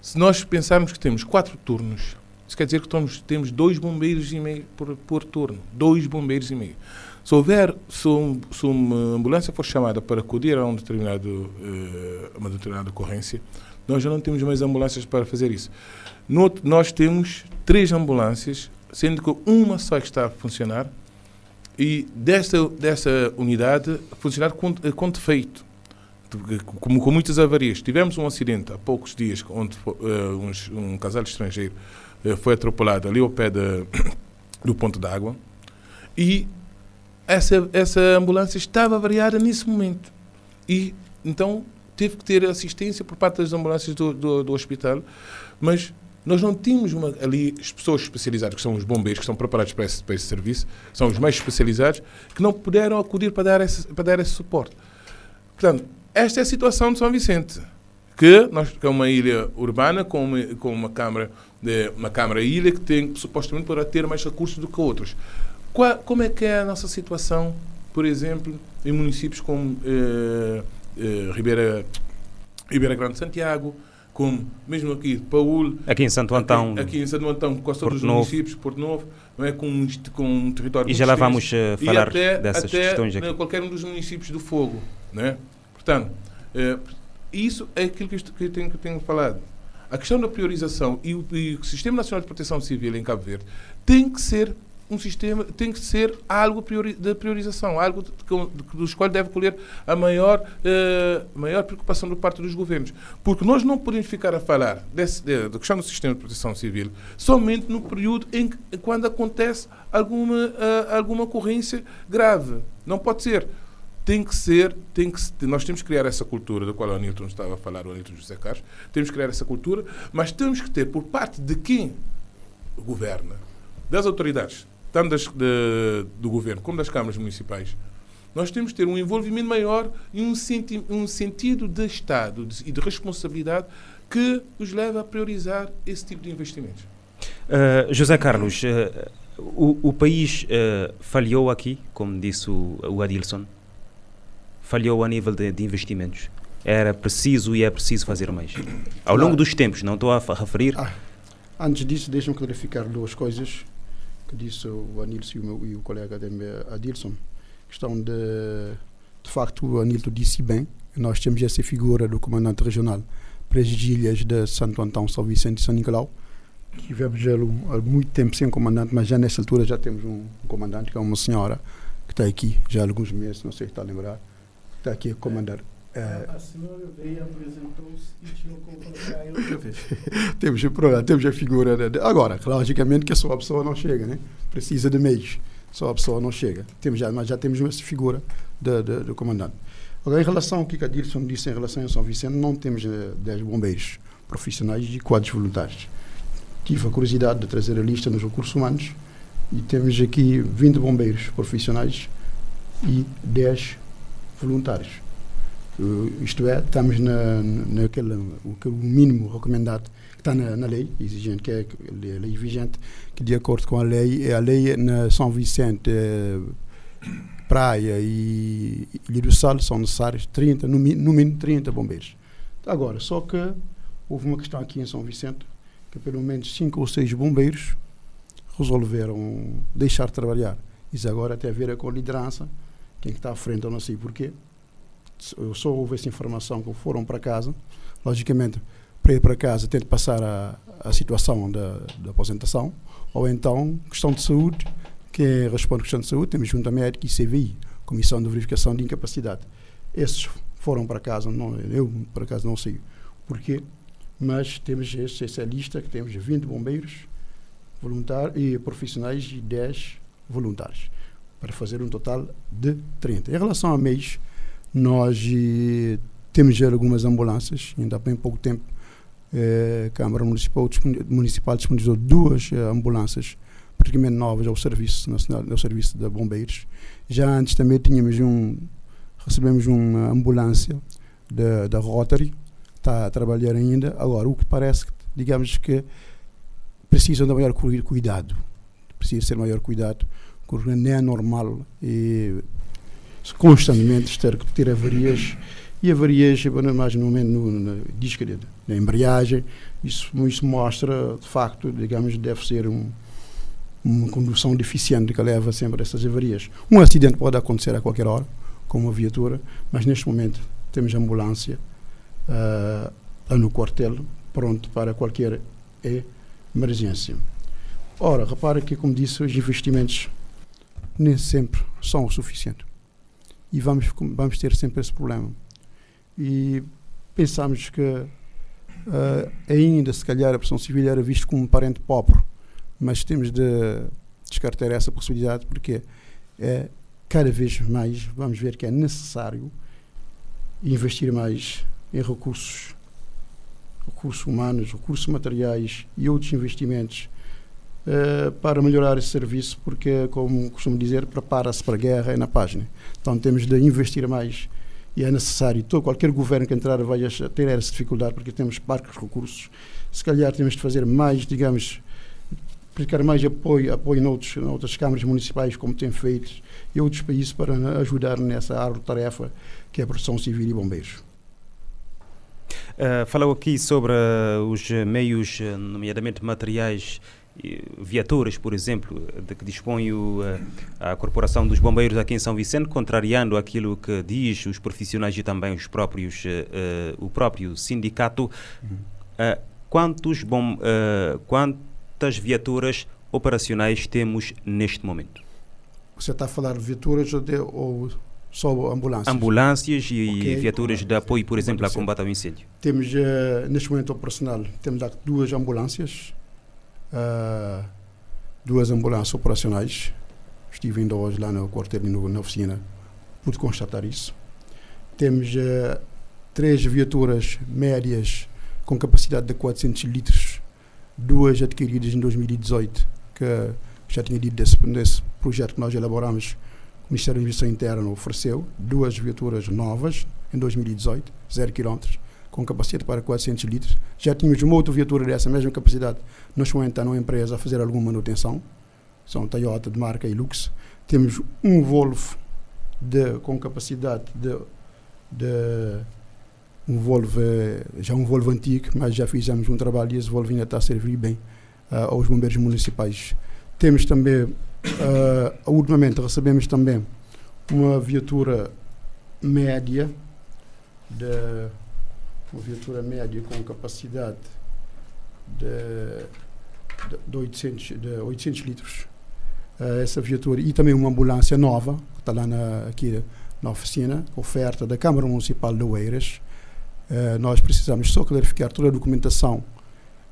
Se nós pensarmos que temos quatro turnos, isso quer dizer que temos, temos dois bombeiros e meio por, por turno. Dois bombeiros e meio. Se houver, se, um, se uma ambulância for chamada para acudir a um determinado, uh, uma determinada ocorrência, nós já não temos mais ambulâncias para fazer isso. No, nós temos três ambulâncias, sendo que uma só está a funcionar, e desta, dessa unidade funcionar com, com defeito como com muitas avarias. Tivemos um acidente há poucos dias onde uh, um casal estrangeiro uh, foi atropelado ali ao pé de, do ponto d'água e essa, essa ambulância estava avariada nesse momento. E então teve que ter assistência por parte das ambulâncias do, do, do hospital, mas nós não tínhamos uma, ali as pessoas especializadas, que são os bombeiros, que estão preparados para esse, para esse serviço, são os mais especializados, que não puderam acudir para dar esse, para dar esse suporte. Portanto, esta é a situação de São Vicente, que, nós, que é uma ilha urbana com uma, com uma câmara de, uma câmara ilha que tem supostamente para ter mais recursos do que outros. Qual, como é que é a nossa situação, por exemplo, em municípios como eh, eh, Ribeira, Ribeira Grande de Santiago, como mesmo aqui Paul, aqui em Santo Antão, aqui, aqui em Santo Antão, quase todos os municípios, Porto Novo, não é com um, com um território e já lá vamos uh, falar até, dessas até questões aqui. qualquer um dos municípios do Fogo, né? Portanto, eh, isso é aquilo que eu tenho, que tenho falado. A questão da priorização e o, e o, Sistema Nacional de Proteção Civil em Cabo Verde tem que ser um sistema, tem que ser algo priori, de priorização, algo de, de, dos quais deve colher a maior, eh, maior preocupação por parte dos governos. Porque nós não podemos ficar a falar desse, de, da questão do Sistema de Proteção Civil somente no período em que, quando acontece alguma, uh, alguma ocorrência grave. Não pode ser tem que ser, tem que, nós temos que criar essa cultura da qual o Nilton estava a falar, o Nilton José Carlos, temos que criar essa cultura, mas temos que ter, por parte de quem governa, das autoridades, tanto das, de, do governo como das câmaras municipais, nós temos que ter um envolvimento maior e um, senti um sentido de Estado e de responsabilidade que nos leva a priorizar esse tipo de investimentos. Uh, José Carlos, uh, o, o, país uh, falhou aqui, como disse o, o Adilson? Falhou a nível de, de investimentos. Era preciso e é preciso fazer mais. Ao longo dos tempos, não estou a referir. Ah, antes disso, deixa-me clarificar duas coisas que disse o Anilson e o, meu, e o colega Adilson. Questão de. De facto, o Anilton disse bem, nós temos essa figura do comandante regional para as ilhas de Santo Antão, São Vicente e São Nicolau. Tivemos há muito tempo sem comandante, mas já nessa altura já temos um comandante, que é uma senhora, que está aqui já há alguns meses, não sei se está a lembrar está aqui a comandar. É, a senhora veio, apresentou-se e tirou com outra vez. temos, temos a figura. De, agora, logicamente que só a pessoa não chega, né? Precisa de meios. Só a pessoa não chega. Temos já, mas já temos essa figura do comandante. Agora, em relação ao que a Dilson disse em relação a São Vicente, não temos 10 bombeiros profissionais e quadros voluntários. Tive a curiosidade de trazer a lista nos recursos humanos e temos aqui 20 bombeiros profissionais e 10 voluntários. Isto é, estamos na, naquele o, o mínimo recomendado que está na, na, lei exigente, que é a lei vigente, que de acordo com a lei, é a lei na São Vicente, é, Praia e Ilha do Sal são necessários 30, no, no mínimo 30 bombeiros. Agora, só que houve uma questão aqui em São Vicente, que pelo menos 5 ou 6 bombeiros resolveram deixar de trabalhar. Isso agora tem a ver com a liderança, quem está à frente, eu não sei porquê. Eu só houve essa informação que foram para casa. Logicamente, para ir para casa tem de passar a, a situação da, da aposentação, ou então questão de saúde, que responde questão de saúde, temos junta médica e CVI, Comissão de Verificação de Incapacidade. Esses foram para casa, não, eu por acaso não sei porquê, mas temos essa lista que temos 20 bombeiros voluntários e profissionais e 10 voluntários, para fazer um total de 30. Em relação a mês, nós eh, temos já algumas ambulâncias, ainda há bem pouco tempo eh, a Câmara Municipal, Municipal disponibilizou duas eh, ambulâncias praticamente novas ao Serviço Nacional, ao Serviço de Bombeiros. Já antes também tínhamos um, recebemos uma ambulância da, da Rotary, está a trabalhar ainda. Agora, o que parece, digamos que precisam de maior cuidado, precisa ser maior cuidado, porque não é normal e constantemente ter que ter avarias e avarias, mais no momento no, na embreagem, isso, isso mostra, de facto, digamos, deve ser um, uma condução deficiente que leva sempre a essas avarias. Um acidente pode acontecer a qualquer hora, com uma viatura, mas neste momento temos ambulância uh, no quartel, pronto para qualquer emergência. Ora, repara que, como disse, os investimentos nem sempre são o suficiente. E vamos, vamos ter sempre esse problema. E pensamos que uh, ainda, se calhar, a pressão civil era vista como um parente pobre, mas temos de descartar essa possibilidade porque é cada vez mais vamos ver que é necessário investir mais em recursos recursos humanos, recursos materiais e outros investimentos uh, para melhorar esse serviço, porque, como costumo dizer, prepara-se para a guerra é na página. Então temos de investir mais e é necessário. Todo, qualquer governo que entrar vai ter essa dificuldade, porque temos parques recursos. Se calhar temos de fazer mais, digamos, aplicar mais apoio, apoio noutros, noutras câmaras municipais, como tem feito, e outros países para ajudar nessa árvore tarefa que é a proteção civil e bombeiros. Uh, falou aqui sobre uh, os meios, nomeadamente materiais, viaturas, por exemplo, de que dispõe o, a Corporação dos Bombeiros aqui em São Vicente, contrariando aquilo que diz os profissionais e também os próprios, o próprio sindicato. Uhum. quantos, bom, quantas viaturas operacionais temos neste momento? Você está a falar de viaturas ou, de, ou só ambulâncias? Ambulâncias e okay. viaturas de apoio, por exemplo, a combate ao incêndio. Temos, uh, neste momento operacional, temos duas ambulâncias, uh, duas ambulâncias operacionais. Estive ainda hoje lá no quartel e na oficina, pude constatar isso. Temos uh, três viaturas médias com capacidade de 400 litros, duas adquiridas em 2018, que já tinha dito desse, desse projeto que nós elaboramos o Ministério da Investigação Interna ofereceu duas viaturas novas em 2018, 0 km, com capacidade para 400 litros. Já tínhamos uma outra viatura dessa mesma capacidade, nós momento está numa empresa a fazer alguma manutenção, são Toyota de marca Hilux. Temos um Volvo de, com capacidade de, de um Volvo, já um Volvo antigo, mas já fizemos um trabalho e esse Volvo ainda está a servir bem uh, aos bombeiros municipais. Temos também Uh, ultimamente recebemos também uma viatura média de uma viatura média com capacidade de, de, de 800, de 800 litros. Uh, essa viatura e também uma ambulância nova que está lá na, aqui na oficina, oferta da Câmara Municipal de Oeiras. Uh, nós precisamos só clarificar toda a documentação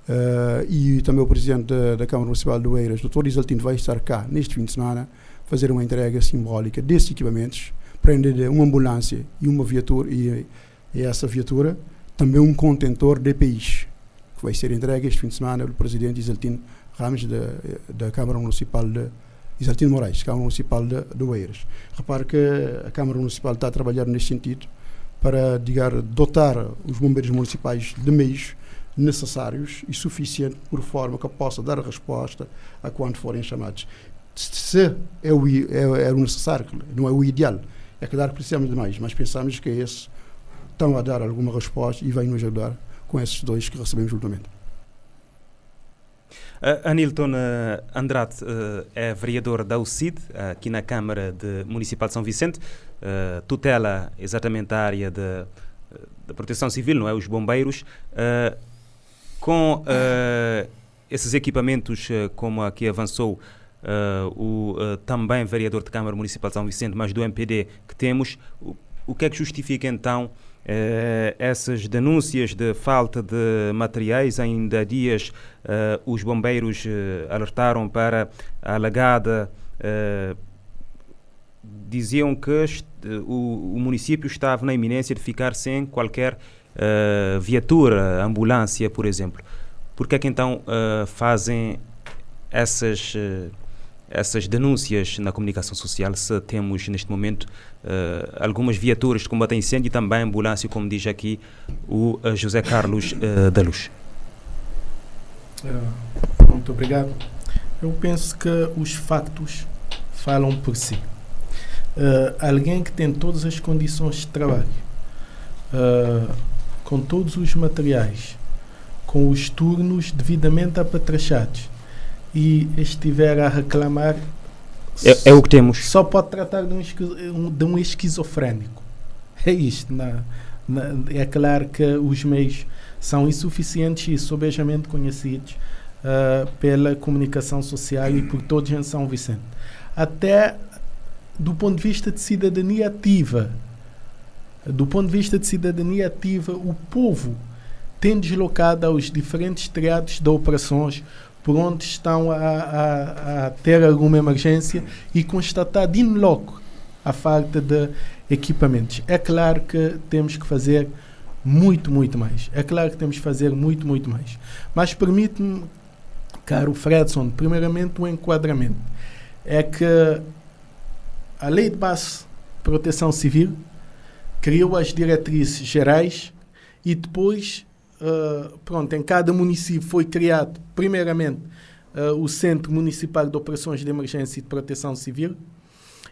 uh, e também o Presidente da, da, Câmara Municipal de Oeiras, Dr. Isaltino, vai estar cá neste fim de semana fazer uma entrega simbólica desses equipamentos, prender uma ambulância e uma viatura, e, e essa viatura, também um contentor DPIs, que vai ser entregue este fim de semana pelo Presidente Isaltino Ramos da, Câmara Municipal de Isaltino Moraes, Câmara Municipal de, de Oeiras. Repare que a Câmara Municipal está a trabalhar neste sentido para, digamos, dotar os bombeiros municipais de meios necessários e suficientes por forma que possa dar resposta a quando forem chamados. Se é o, é, é o necessário, não é o ideal, é claro que precisamos de mais, mas pensamos que esses estão a dar alguma resposta e vêm nos ajudar com esses dois que recebemos ultimamente. Uh, Anilton uh, Andrade uh, é vereador da UCID, aqui na Câmara de Municipal de São Vicente, tutela exatamente a área de, de proteção civil, não é? Os bombeiros. com esses equipamentos, como aqui avançou o também vereador de Câmara Municipal de São Vicente, mas do MPD que temos, o, o que é que justifica então Uh, essas denúncias de falta de materiais, ainda há dias uh, os bombeiros uh, alertaram para a alagada, diziam que o, o, município estava na iminência de ficar sem qualquer viatura, ambulância, por exemplo. Por que é que então fazem essas essas denúncias na comunicação social se temos neste momento uh, algumas viaturas de combate a incêndio e também ambulância, como diz aqui o uh, José Carlos uh, da Luz. muito obrigado. Eu penso que os factos falam por si. alguém que tem todas as condições de trabalho, com todos os materiais, com os turnos devidamente apatrachados, e estiver a reclamar, é, é, o que temos. Só pode tratar de um, de um esquizofrénico. É isto. Na, na, é claro que os meios são insuficientes e sobejamente conhecidos uh, pela comunicação social e por todos em São Vicente. Até do ponto de vista de cidadania ativa, do ponto de vista de cidadania ativa, o povo tem deslocado aos diferentes triados de operações por onde estão a, a, a ter alguma emergência e constatar de logo a falta de equipamentos. É claro que temos que fazer muito, muito mais. É claro que temos que fazer muito, muito mais. Mas permite-me, caro Fredson, primeiramente o um enquadramento. É que a Lei de Base de Proteção Civil criou as diretrizes gerais e depois uh, pronto, em cada município foi criado, primeiramente, uh, o Centro Municipal de Operações de Emergência e de Proteção Civil,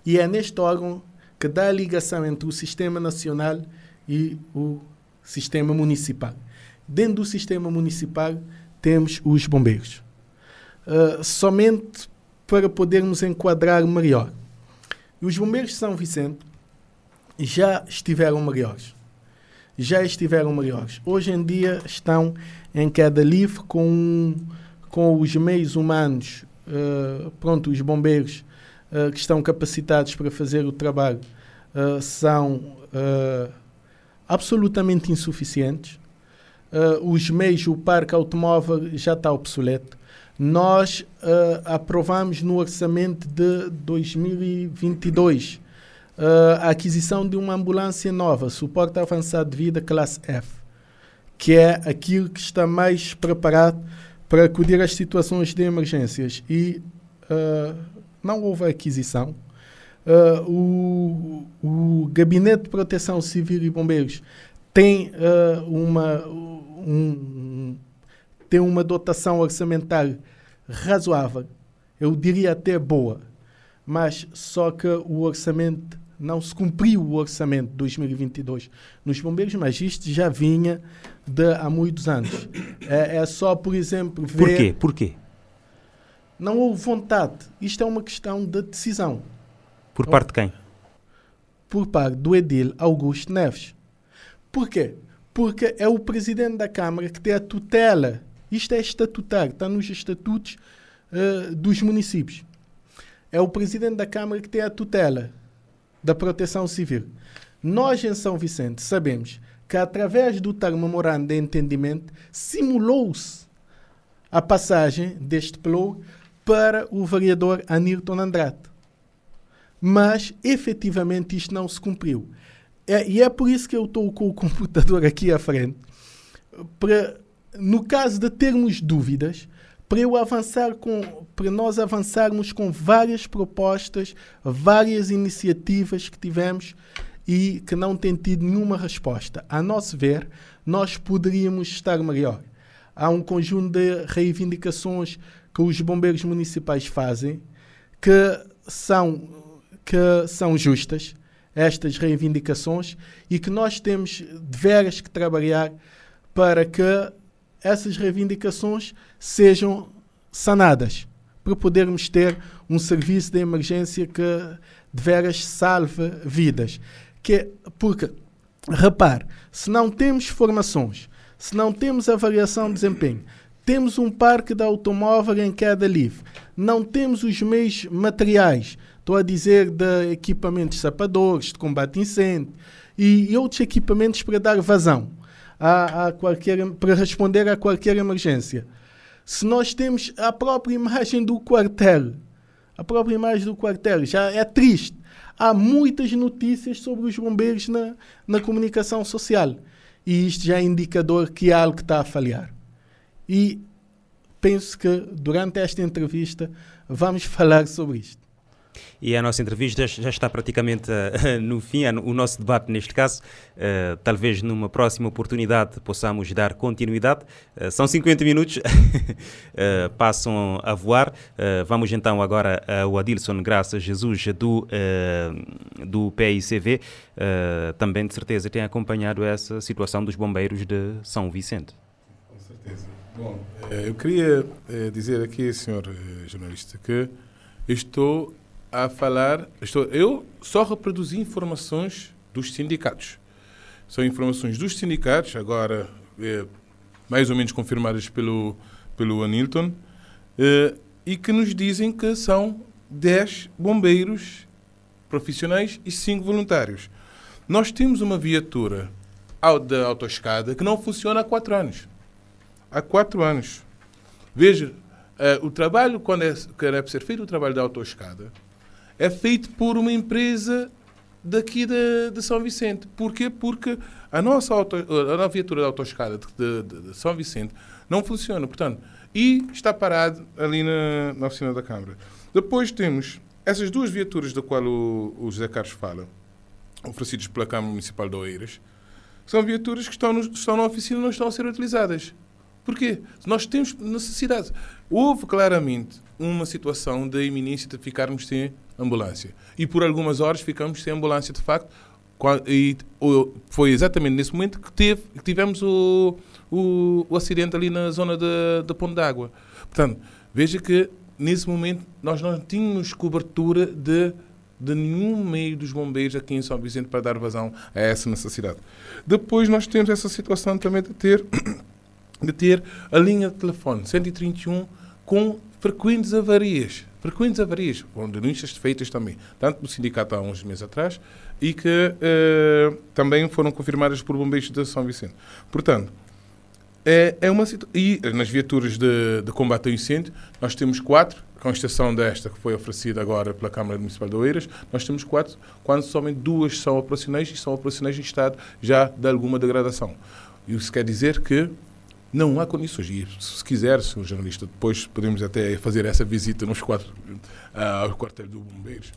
e é neste órgão que dá a ligação entre o Sistema Nacional e o Sistema Municipal. Dentro do Sistema Municipal temos os bombeiros. Uh, somente para podermos enquadrar melhor. Os bombeiros de São Vicente já estiveram maiores já estiveram maiores. Hoje em dia estão em queda livre com, com os meios humanos, uh, pronto, os bombeiros uh, que estão capacitados para fazer o trabalho uh, são absolutamente insuficientes. os meios, o parque automóvel já está obsoleto. Nós aprovamos no orçamento de 2022 uh, a aquisição de uma ambulância nova, suporte avançado de vida classe F, que é aquilo que está mais preparado para acudir às situações de emergências. E uh, não houve aquisição. Uh, o, o Gabinete de Proteção Civil e Bombeiros tem uma um, tem uma dotação orçamentária razoável, eu diria até boa, mas só que o orçamento não se cumpriu o orçamento de 2022 nos bombeiros, mas isto já vinha de há muitos anos. É, é só, por exemplo, ver... Por quê? Por quê? Não houve vontade. Isto é uma questão de decisão. Por parte de quem? Por parte do Edil Augusto Neves. Por quê? Porque é o presidente da Câmara que tem a tutela. Isto é estatutário, está nos estatutos uh, dos municípios. É o presidente da Câmara que tem a tutela da Proteção Civil. Nós, em São Vicente, sabemos que, através do tal memorando de entendimento, simulou-se a passagem deste plano para o vereador Anilton Andrade. Mas, efetivamente, isto não se cumpriu. É, e é por isso que eu estou com o computador aqui à frente. Para, no caso de termos dúvidas, para eu avançar com, para nós avançarmos com várias propostas, várias iniciativas que tivemos e que não têm tido nenhuma resposta. A nosso ver, nós poderíamos estar melhor. Há um conjunto de reivindicações que os bombeiros municipais fazem que são, que são justas, estas reivindicações, e que nós temos de veras que trabalhar para que essas reivindicações sejam sanadas, para podermos ter um serviço de emergência que de veras salve vidas. Que, porque, repare, se não temos formações, se não temos avaliação de desempenho, temos um parque de automóvel em queda livre, não temos os meios materiais, estou a dizer de equipamentos sapadores, de combate incêndio e outros equipamentos para dar vazão a, a qualquer, para responder a qualquer emergência. Se nós temos a própria imagem do quartel, a própria imagem do quartel já é triste. Há muitas notícias sobre os bombeiros na, na comunicação social. E isto já é indicador que há algo que está a falhar. E penso que durante esta entrevista vamos falar sobre isto. E a nossa entrevista já está praticamente uh, no fim, o nosso debate neste caso. Uh, talvez numa próxima oportunidade possamos dar continuidade. Uh, são 50 minutos, passam a voar. vamos então agora ao Adilson Graça Jesus do, do PICV. também de certeza tem acompanhado essa situação dos bombeiros de São Vicente. Com certeza. Bom, eu queria dizer aqui, senhor jornalista, que estou a falar. Estou, eu só reproduzi informações dos sindicatos. São informações dos sindicatos, agora é, mais ou menos confirmadas pelo, pelo Anilton, é, e que nos dizem que são 10 bombeiros profissionais e 5 voluntários. Nós temos uma viatura da autoescada que não funciona há 4 anos. Há 4 anos. Veja, uh, o trabalho, quando é, era para ser feito o trabalho da autoescada, é feito por uma empresa daqui de, de São Vicente. Porquê? Porque a nossa, auto, a nossa viatura de autoescada de, de, de, São Vicente não funciona. Portanto, e está parado ali na, na oficina da Câmara. Depois temos essas duas viaturas da qual o, o José Carlos fala, oferecidas pela Câmara Municipal de Oeiras, são viaturas que estão, no, estão na oficina e não estão a ser utilizadas. Porquê? Nós temos necessidade. Houve claramente uma situação da iminência de ficarmos sem ambulância. E por algumas horas ficamos sem ambulância, de facto. E foi exatamente nesse momento que, teve, que tivemos o, o, o, acidente ali na zona da, Ponte d'Água. Portanto, veja que nesse momento nós não tínhamos cobertura de, de nenhum meio dos bombeiros aqui em São Vicente para dar vazão a essa necessidade. Depois nós temos essa situação também de ter, de ter a linha de telefone 131 com frequentes avarias frequentes avarias, foram denúncias feitas também, tanto do sindicato há uns meses atrás e que eh, também foram confirmadas por bombeiros de São Vicente. Portanto, é, é uma E nas viaturas de, de combate ao incêndio, nós temos quatro, com exceção desta que foi oferecida agora pela Câmara Municipal de Oeiras, nós temos quatro, quando somente duas são operacionais e são operacionais em estado já de alguma degradação. Isso quer dizer que não há condições. E se quiser, senhor jornalista, depois podemos até fazer essa visita nos quatro, uh, ao quartel do Bombeiros.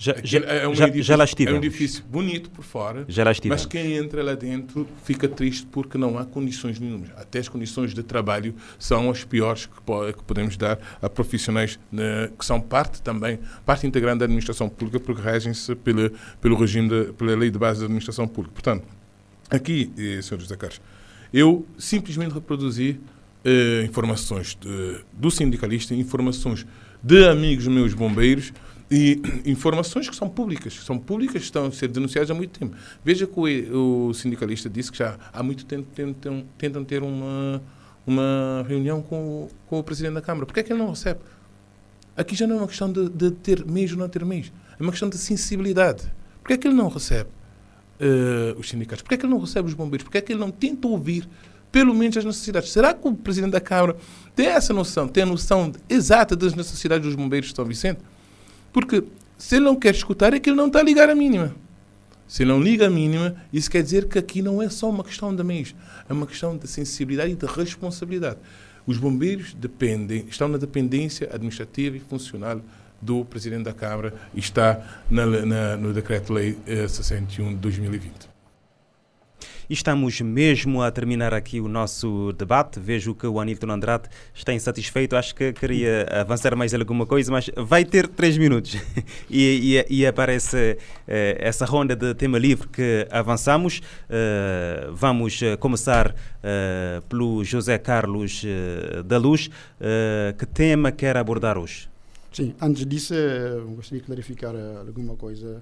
Já, já, é um já, edifício, já lá estivemos. É um edifício bonito por fora, já lá mas quem entra lá dentro fica triste porque não há condições nenhumas. Até as condições de trabalho são as piores que, que podemos dar a profissionais né, que são parte também, parte integrante da administração pública, porque regem-se pelo regime, de, pela lei de base da administração pública. Portanto, aqui, eh, Sr. José Carlos, eu simplesmente reproduzi uh, informações de, do sindicalista, informações de amigos meus bombeiros e informações que são públicas, são públicas, estão a ser denunciadas há muito tempo. Veja que o, o sindicalista disse que já há muito tempo tentam, tentam ter uma, uma reunião com, com o presidente da Câmara. Por que é que ele não recebe? Aqui já não é uma questão de, de ter mês ou não ter mês. É uma questão de sensibilidade. Porquê é que ele não recebe uh, os sindicatos? Porquê é que ele não recebe os bombeiros? Porquê é que ele não tenta ouvir pelo menos as necessidades? Será que o Presidente da Câmara tem essa noção, tem a noção exata das necessidades dos bombeiros de São Vicente? Porque se ele não quer escutar, é que ele não está a ligar a mínima. Se ele não liga a mínima, isso quer dizer que aqui não é só uma questão de meios, é uma questão de sensibilidade e de responsabilidade. Os bombeiros dependem, estão na dependência administrativa e funcional do Presidente da Câmara está na, na, no Decreto-Lei 61 eh, de 2020. Estamos mesmo a terminar aqui o nosso debate. Vejo que o Anílton Andrade está insatisfeito. Acho que queria avançar mais alguma coisa, mas vai ter três minutos. e, e, e, aparece eh, essa ronda de tema livre que avançamos. Uh, vamos começar uh, pelo José Carlos uh, da Luz. que tema quer abordar hoje? Sim, antes disso, gostaria de clarificar alguma coisa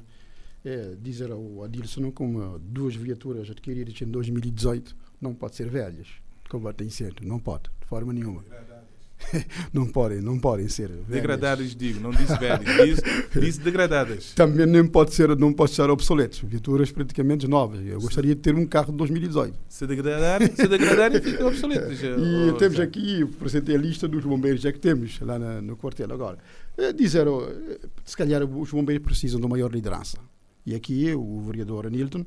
é dizer ao Adilson como duas viaturas adquiridas em 2018 não podem ser velhas, combatem incêndio, não pode, de forma nenhuma. não podem, não podem ser velhas. Degradadas, digo, não disse velhas, disse, disse degradadas. Também nem pode ser, não pode ser obsoletos, viaturas praticamente novas. Eu gostaria de ter um carro de 2018. Se degradarem, se degradarem ficam obsoletos. E temos aqui, apresentei a lista dos bombeiros já que temos lá na, no quartel agora. É dizer, oh, se calhar os bombeiros precisam de uma maior liderança e aqui o vereador Anilton,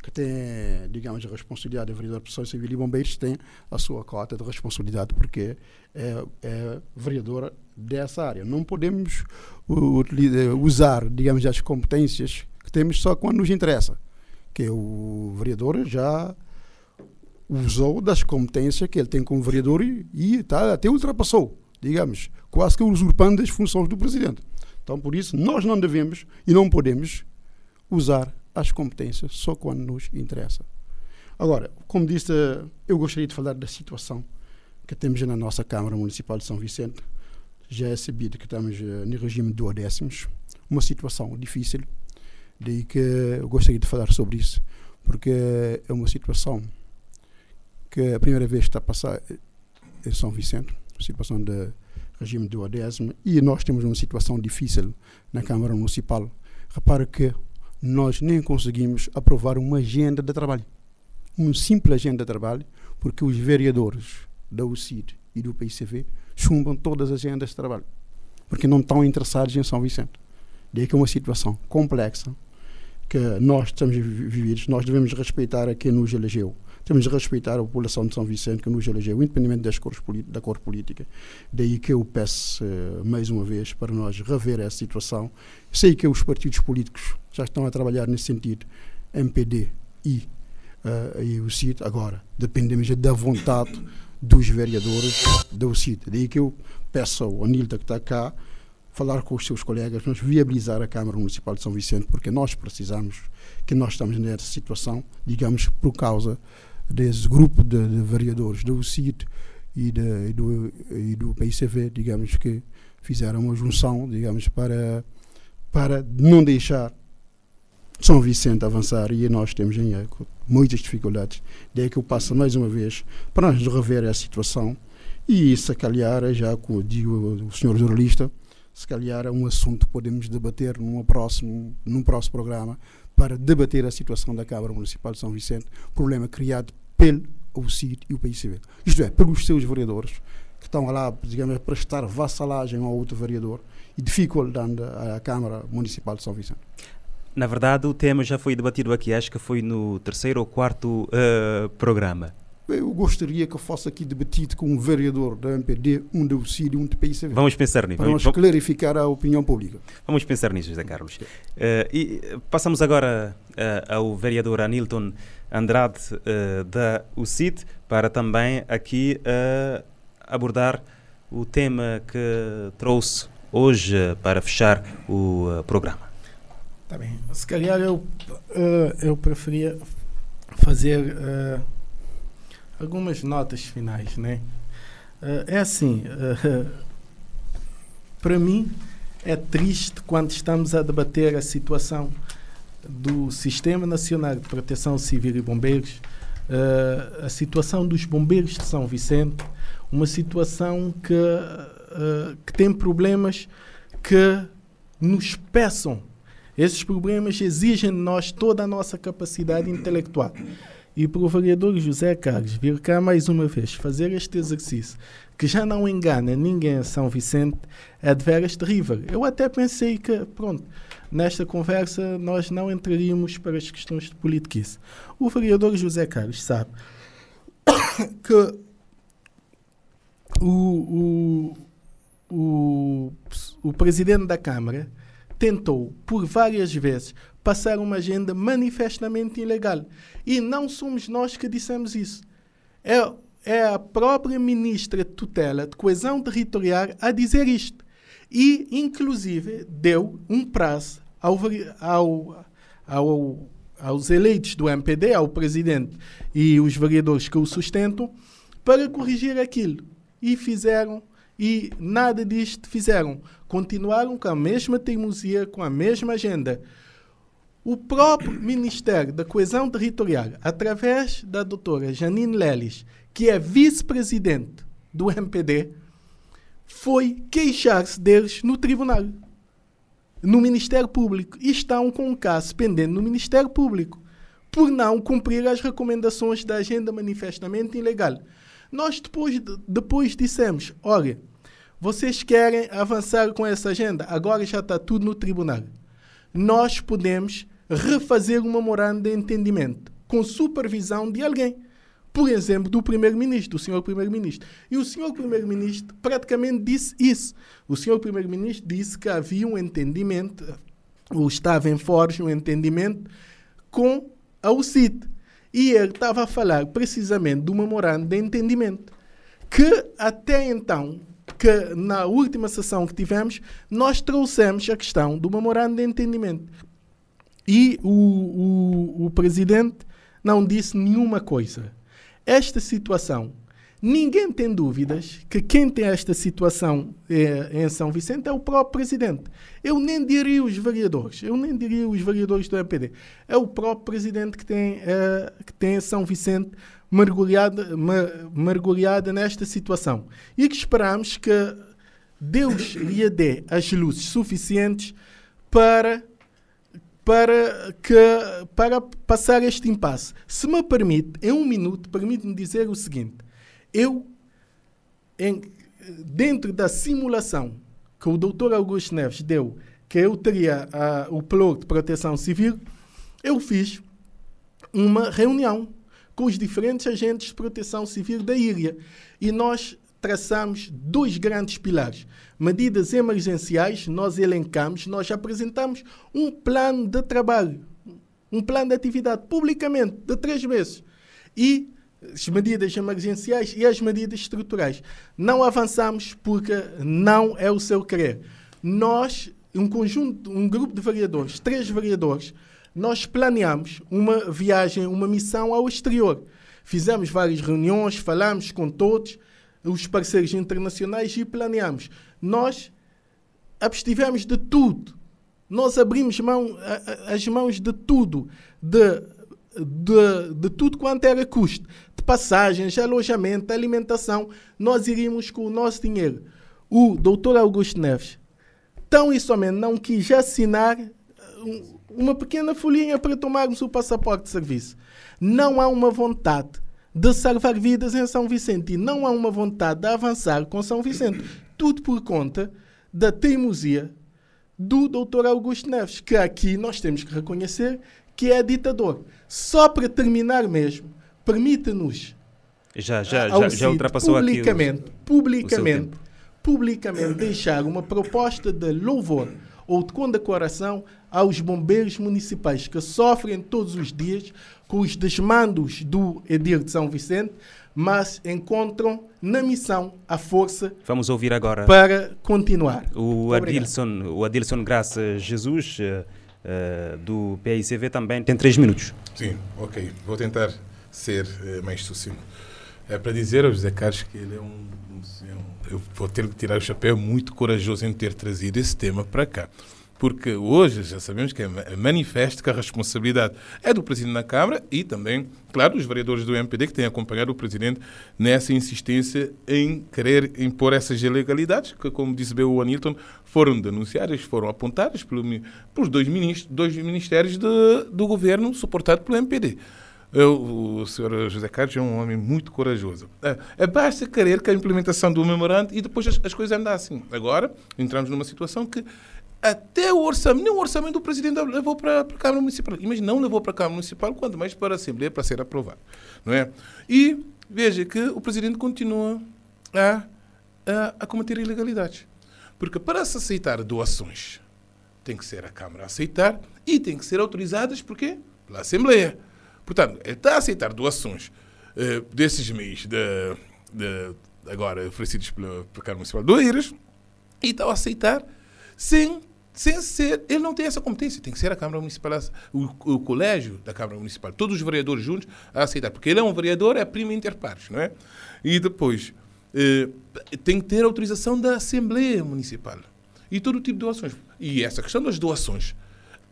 que tem, digamos, a responsabilidade, o vereador de Proteção Civil e Bombeiros tem a sua cota de responsabilidade, porque é, é vereador dessa área. Não podemos usar, digamos, as competências que temos só quando nos interessa, que o vereador já usou das competências que ele tem como vereador e, e tá, até ultrapassou, digamos, quase que usurpando as funções do presidente. Então, por isso, nós não devemos e não podemos usar as competências só quando nos interessa. Agora, como disse, eu gostaria de falar da situação que temos na nossa Câmara Municipal de São Vicente. Já é sabido que estamos uh, no regime de duodécimos, uma situação difícil, daí que eu gostaria de falar sobre isso, porque é uma situação que a primeira vez está a passar em São Vicente, situação de regime de duodécimo, e nós temos uma situação difícil na Câmara Municipal. Repara que nós nem conseguimos aprovar uma agenda de trabalho. Uma simples agenda de trabalho, porque os vereadores da UCID e do PICV chumbam todas as agendas de trabalho, porque não estão interessados em São Vicente. Daí que é uma situação complexa que nós estamos vividos, nós devemos respeitar a quem nos elegeu, temos de respeitar a população de São Vicente que nos elegeu, independente das cores da cor política. Daí que eu peço, uh, mais uma vez, para nós rever essa situação. Sei que os partidos políticos já estão a trabalhar nesse sentido, MPD e, uh, e o CID. Agora, dependemos da vontade dos vereadores do CID. Daí que eu peço ao Anilda que está cá, falar com os seus colegas, nós viabilizar a Câmara Municipal de São Vicente, porque nós precisamos, que nós estamos nessa situação, digamos, por causa desse grupo de, de vereadores do CIT e, de, e, do, e do PICV, digamos, que fizeram uma junção, digamos, para, para não deixar São Vicente avançar e nós temos em eco muitas dificuldades. Daí que eu passo mais uma vez para nós rever a situação e se calhar, já como digo o senhor jornalista, se calhar é um assunto que podemos debater num próximo, num próximo programa para debater a situação da Câmara Municipal de São Vicente, problema criado pelo CID e o PICB. Isto é, pelos seus vereadores, que estão lá, digamos, a prestar vassalagem a outro vereador e dificultando a Câmara Municipal de São Vicente. Na verdade, o tema já foi debatido aqui, acho que foi no terceiro ou quarto uh, programa. Eu gostaria que fosse aqui debatido com um vereador da MPD, um do CID e um do PICV. Vamos pensar nisso. Para vamos, clarificar a opinião pública. Vamos pensar nisso, José Carlos. Uh, e passamos agora uh, ao vereador Anilton Andrade uh, da UCID para também aqui abordar o tema que trouxe hoje para fechar o programa. Tá bem. Se calhar eu, eu preferia fazer algumas notas finais, né? Uh, é assim, uh, para mim é triste quando estamos a debater a situação do Sistema Nacional de Proteção Civil e Bombeiros, uh, a situação dos bombeiros de São Vicente, uma situação que, que tem problemas que nos peçam Esses problemas exigem de nós toda a nossa capacidade intelectual. E para o vereador José Carlos vir cá mais uma vez fazer este exercício, que já não engana ninguém em São Vicente, é de veras terrível. Eu até pensei que, pronto, nesta conversa nós não entraríamos para as questões de politiquice. O vereador José Carlos sabe que o, o, o, o presidente da Câmara tentou, por várias vezes, passar uma agenda manifestamente ilegal. E não somos nós que dissemos isso. É, é a própria ministra de tutela de coesão territorial a dizer isto. E, inclusive, deu um prazo ao, ao, ao, aos eleitos do MPD, ao presidente e os vereadores que o sustentam, para corrigir aquilo. E fizeram, e nada disto fizeram. Continuaram com a mesma teimosia, com a mesma agenda. O próprio Ministério da Coesão Territorial, através da doutora Janine Lelis, que é vice-presidente do MPD, foi queixar-se deles no tribunal, no Ministério Público. E estão com um caso pendente no Ministério Público por não cumprir as recomendações da agenda manifestamente ilegal. Nós depois, depois dissemos: olha, vocês querem avançar com essa agenda, agora já está tudo no tribunal. Nós podemos refazer um memorando de entendimento com supervisão de alguém. Por exemplo, do primeiro-ministro, do senhor primeiro-ministro. E o senhor primeiro-ministro praticamente disse isso. O senhor primeiro-ministro disse que havia um entendimento, ou estava em forja um entendimento com a UCIT. E ele estava a falar precisamente do memorando de entendimento. Que até então, que na última sessão que tivemos, nós trouxemos a questão do memorando de entendimento. E o, o, o presidente não disse nenhuma coisa. Esta situação, ninguém tem dúvidas que quem tem esta situação eh, em São Vicente é o próprio presidente. Eu nem diria os vereadores, eu nem diria os vereadores do MPD. É o próprio presidente que tem, eh, que tem São Vicente mergulhada, mergulhada nesta situação. E que esperamos que Deus lhe dê as luzes suficientes para para, que, para passar este impasse. Se me permite, em um minuto, permite-me dizer o seguinte: eu, em, dentro da simulação que o Dr. Augusto Neves deu, que eu teria uh, o plano de proteção civil, eu fiz uma reunião com os diferentes agentes de proteção civil da ilha e nós traçamos dois grandes pilares. Medidas emergenciais, nós elencamos, nós apresentamos um plano de trabalho, um plano de atividade, publicamente, de três meses. E as medidas emergenciais e as medidas estruturais. Não avançamos porque não é o seu querer. Nós, um conjunto, um grupo de vereadores, três vereadores, nós planeamos uma viagem, uma missão ao exterior. Fizemos várias reuniões, falamos com todos, os parceiros internacionais e planeamos. Nós abstivemos de tudo. Nós abrimos mão, as mãos de tudo, de, de, de tudo quanto era custo, de passagens, alojamento, alimentação. Nós iríamos com o nosso dinheiro. O doutor Augusto Neves, tão e somente não quis assinar uma pequena folhinha para tomarmos o passaporte de serviço. Não há uma vontade de salvar vidas em São Vicente e não há uma vontade de avançar com São Vicente. Tudo por conta da teimosia do Dr. Augusto Neves, que aqui nós temos que reconhecer que é ditador. Só para terminar mesmo, permita-nos já, já, já, já ultrapassou publicamente, aqui o, publicamente, publicamente deixar uma proposta de louvor ou de condecoração aos bombeiros municipais que sofrem todos os dias com os desmandos do Edir de São Vicente, mas encontram na missão a força Vamos ouvir agora para continuar. O Adilson, o Adilson Graça Jesus, uh, do PICV, também tem três minutos. Sim, ok. Vou tentar ser uh, mais sucinto. É para dizer ao José Carlos que ele é um, um, Eu vou ter que tirar o chapéu muito corajoso em ter trazido esse tema para cá. Porque hoje já sabemos que é manifesto que a responsabilidade é do Presidente da Câmara e também, claro, dos vereadores do MPD que têm acompanhado o Presidente nessa insistência em querer impor essas ilegalidades que, como disse bem o Anilton, foram denunciadas, foram apontadas pelo, pelos dois, ministros, dois ministérios de, do governo suportado pelo MPD. Eu, o senhor José Carlos é um homem muito corajoso. É, é basta querer que a implementação do memorando e depois as, as coisas andam assim. Agora, entramos numa situação que até o orçamento, nem o orçamento do presidente levou para a Câmara Municipal. Mas não levou para a Câmara Municipal, quanto mais para a Assembleia para ser aprovado. Não é? E veja que o presidente continua a, a, a cometer ilegalidades. Porque para se aceitar doações, tem que ser a Câmara a aceitar e tem que ser autorizadas por quê? Pela Assembleia. Portanto, ele está a aceitar doações uh, desses meios de, de, agora oferecidos pela, pela Câmara Municipal do Eiras e está a aceitar sem sem ser, ele não tem essa competência, tem que ser a Câmara Municipal, o, o colégio da Câmara Municipal, todos os vereadores juntos a aceitar, porque ele é um vereador, é primo inter pares, não é? E depois, eh, tem que ter autorização da Assembleia Municipal e todo tipo de doações. E essa questão das doações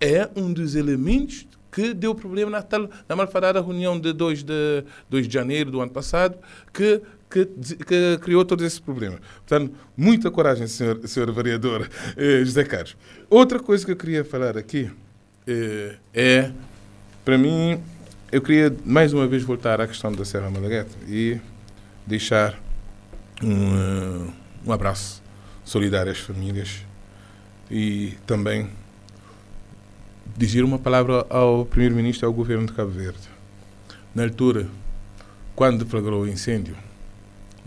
é um dos elementos que deu problema na, tal, na malfadada reunião de 2 de, 2 de janeiro do ano passado, que que, que, criou todo esse problema. Portanto, muita coragem, senhor, senhor vereador eh, José Carlos. Outra coisa que eu queria falar aqui eh, é, para mim, eu queria mais uma vez voltar à questão da Serra Malaguete e deixar um, uh, um abraço solidário às famílias e também dizer uma palavra ao Primeiro-Ministro e ao Governo de Cabo Verde. Na altura, quando deflagrou o incêndio,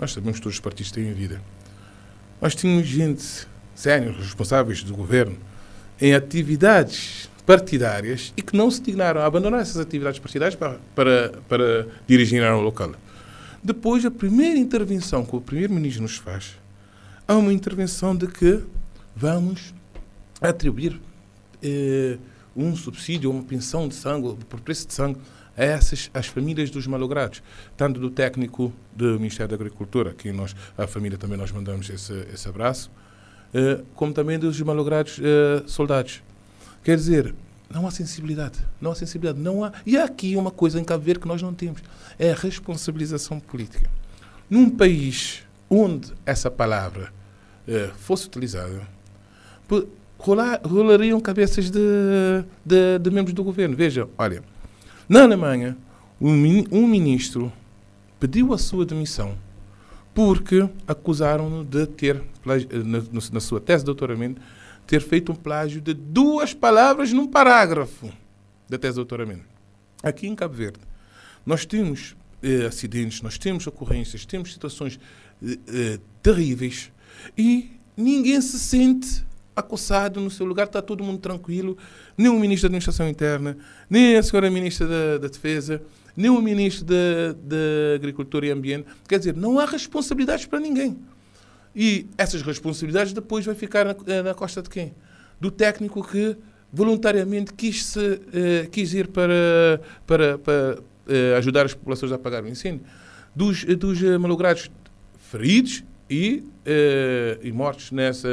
nós sabemos que todos os partidos têm vida. Nós tínhamos gente séria, responsáveis do governo, em atividades partidárias e que não se dignaram a abandonar essas atividades partidárias para, para, para dirigir ao local. Depois, a primeira intervenção que o primeiro-ministro nos faz é uma intervenção de que vamos atribuir eh, um subsídio, uma pensão de sangue, por preço de sangue, a essas as famílias dos malogrados, tanto do técnico do Ministério da Agricultura, que nós, a família também nós mandamos esse, esse abraço, eh, como também dos malogrados eh, soldados. Quer dizer, não há sensibilidade, não há sensibilidade, não há. E há aqui uma coisa em Cabo Verde que nós não temos, é a responsabilização política. Num país onde essa palavra eh, fosse utilizada, rolar, rolariam cabeças de, de, de membros do governo. Veja, olha, na Alemanha, um ministro pediu a sua demissão porque acusaram-no de ter, na sua tese de doutoramento, ter feito um plágio de duas palavras num parágrafo da tese de doutoramento. Aqui em Cabo Verde, nós temos eh, acidentes, nós temos ocorrências, temos situações eh, eh, terríveis e ninguém se sente acossado no seu lugar, está todo mundo tranquilo, nem o ministro da Administração Interna, nem a senhora ministra da, da Defesa, nem o ministro da, da Agricultura e Ambiente. Quer dizer, não há responsabilidades para ninguém. E essas responsabilidades depois vão ficar na, eh, na costa de quem? Do técnico que voluntariamente quis, se, eh, quis ir para, para, para eh, ajudar as populações a apagar o incêndio. Dos, dos malogrados feridos e, eh, e mortos nessa,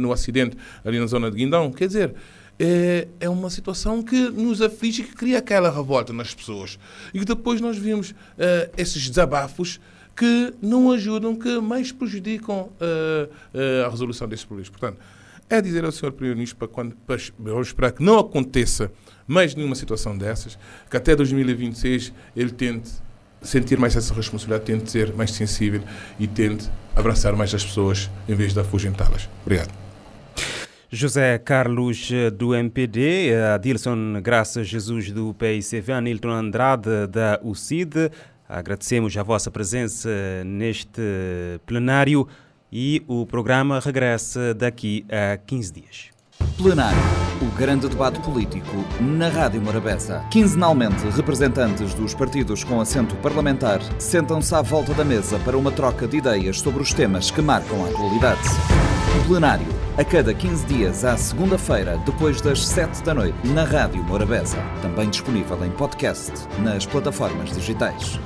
no acidente ali na zona de Guindão. Quer dizer, é, é uma situação que nos aflige e que cria aquela revolta nas pessoas. E que depois nós vimos eh, esses desabafos que não ajudam, que mais prejudicam eh, a resolução desses problemas. Portanto, é dizer ao Sr. Primeiro-Ministro para, quando, para, esperar que não aconteça mais nenhuma situação dessas, que até 2026 ele tente sentir mais essa responsabilidade, tente ser mais sensível e tente abraçar mais as pessoas em vez de afugentá-las. Obrigado. José Carlos do MPD, Adilson Graça Jesus do PICV, Anilton Andrade da UCID. Agradecemos a vossa presença neste plenário e o programa regressa daqui a 15 dias. Plenário. O grande debate político na Rádio Morabeza. Quinzenalmente, representantes dos partidos com assento parlamentar sentam-se à volta da mesa para uma troca de ideias sobre os temas que marcam a atualidade. Plenário. A cada 15 dias, à segunda-feira, depois das 7 da noite, na Rádio Morabeza. Também disponível em podcast nas plataformas digitais.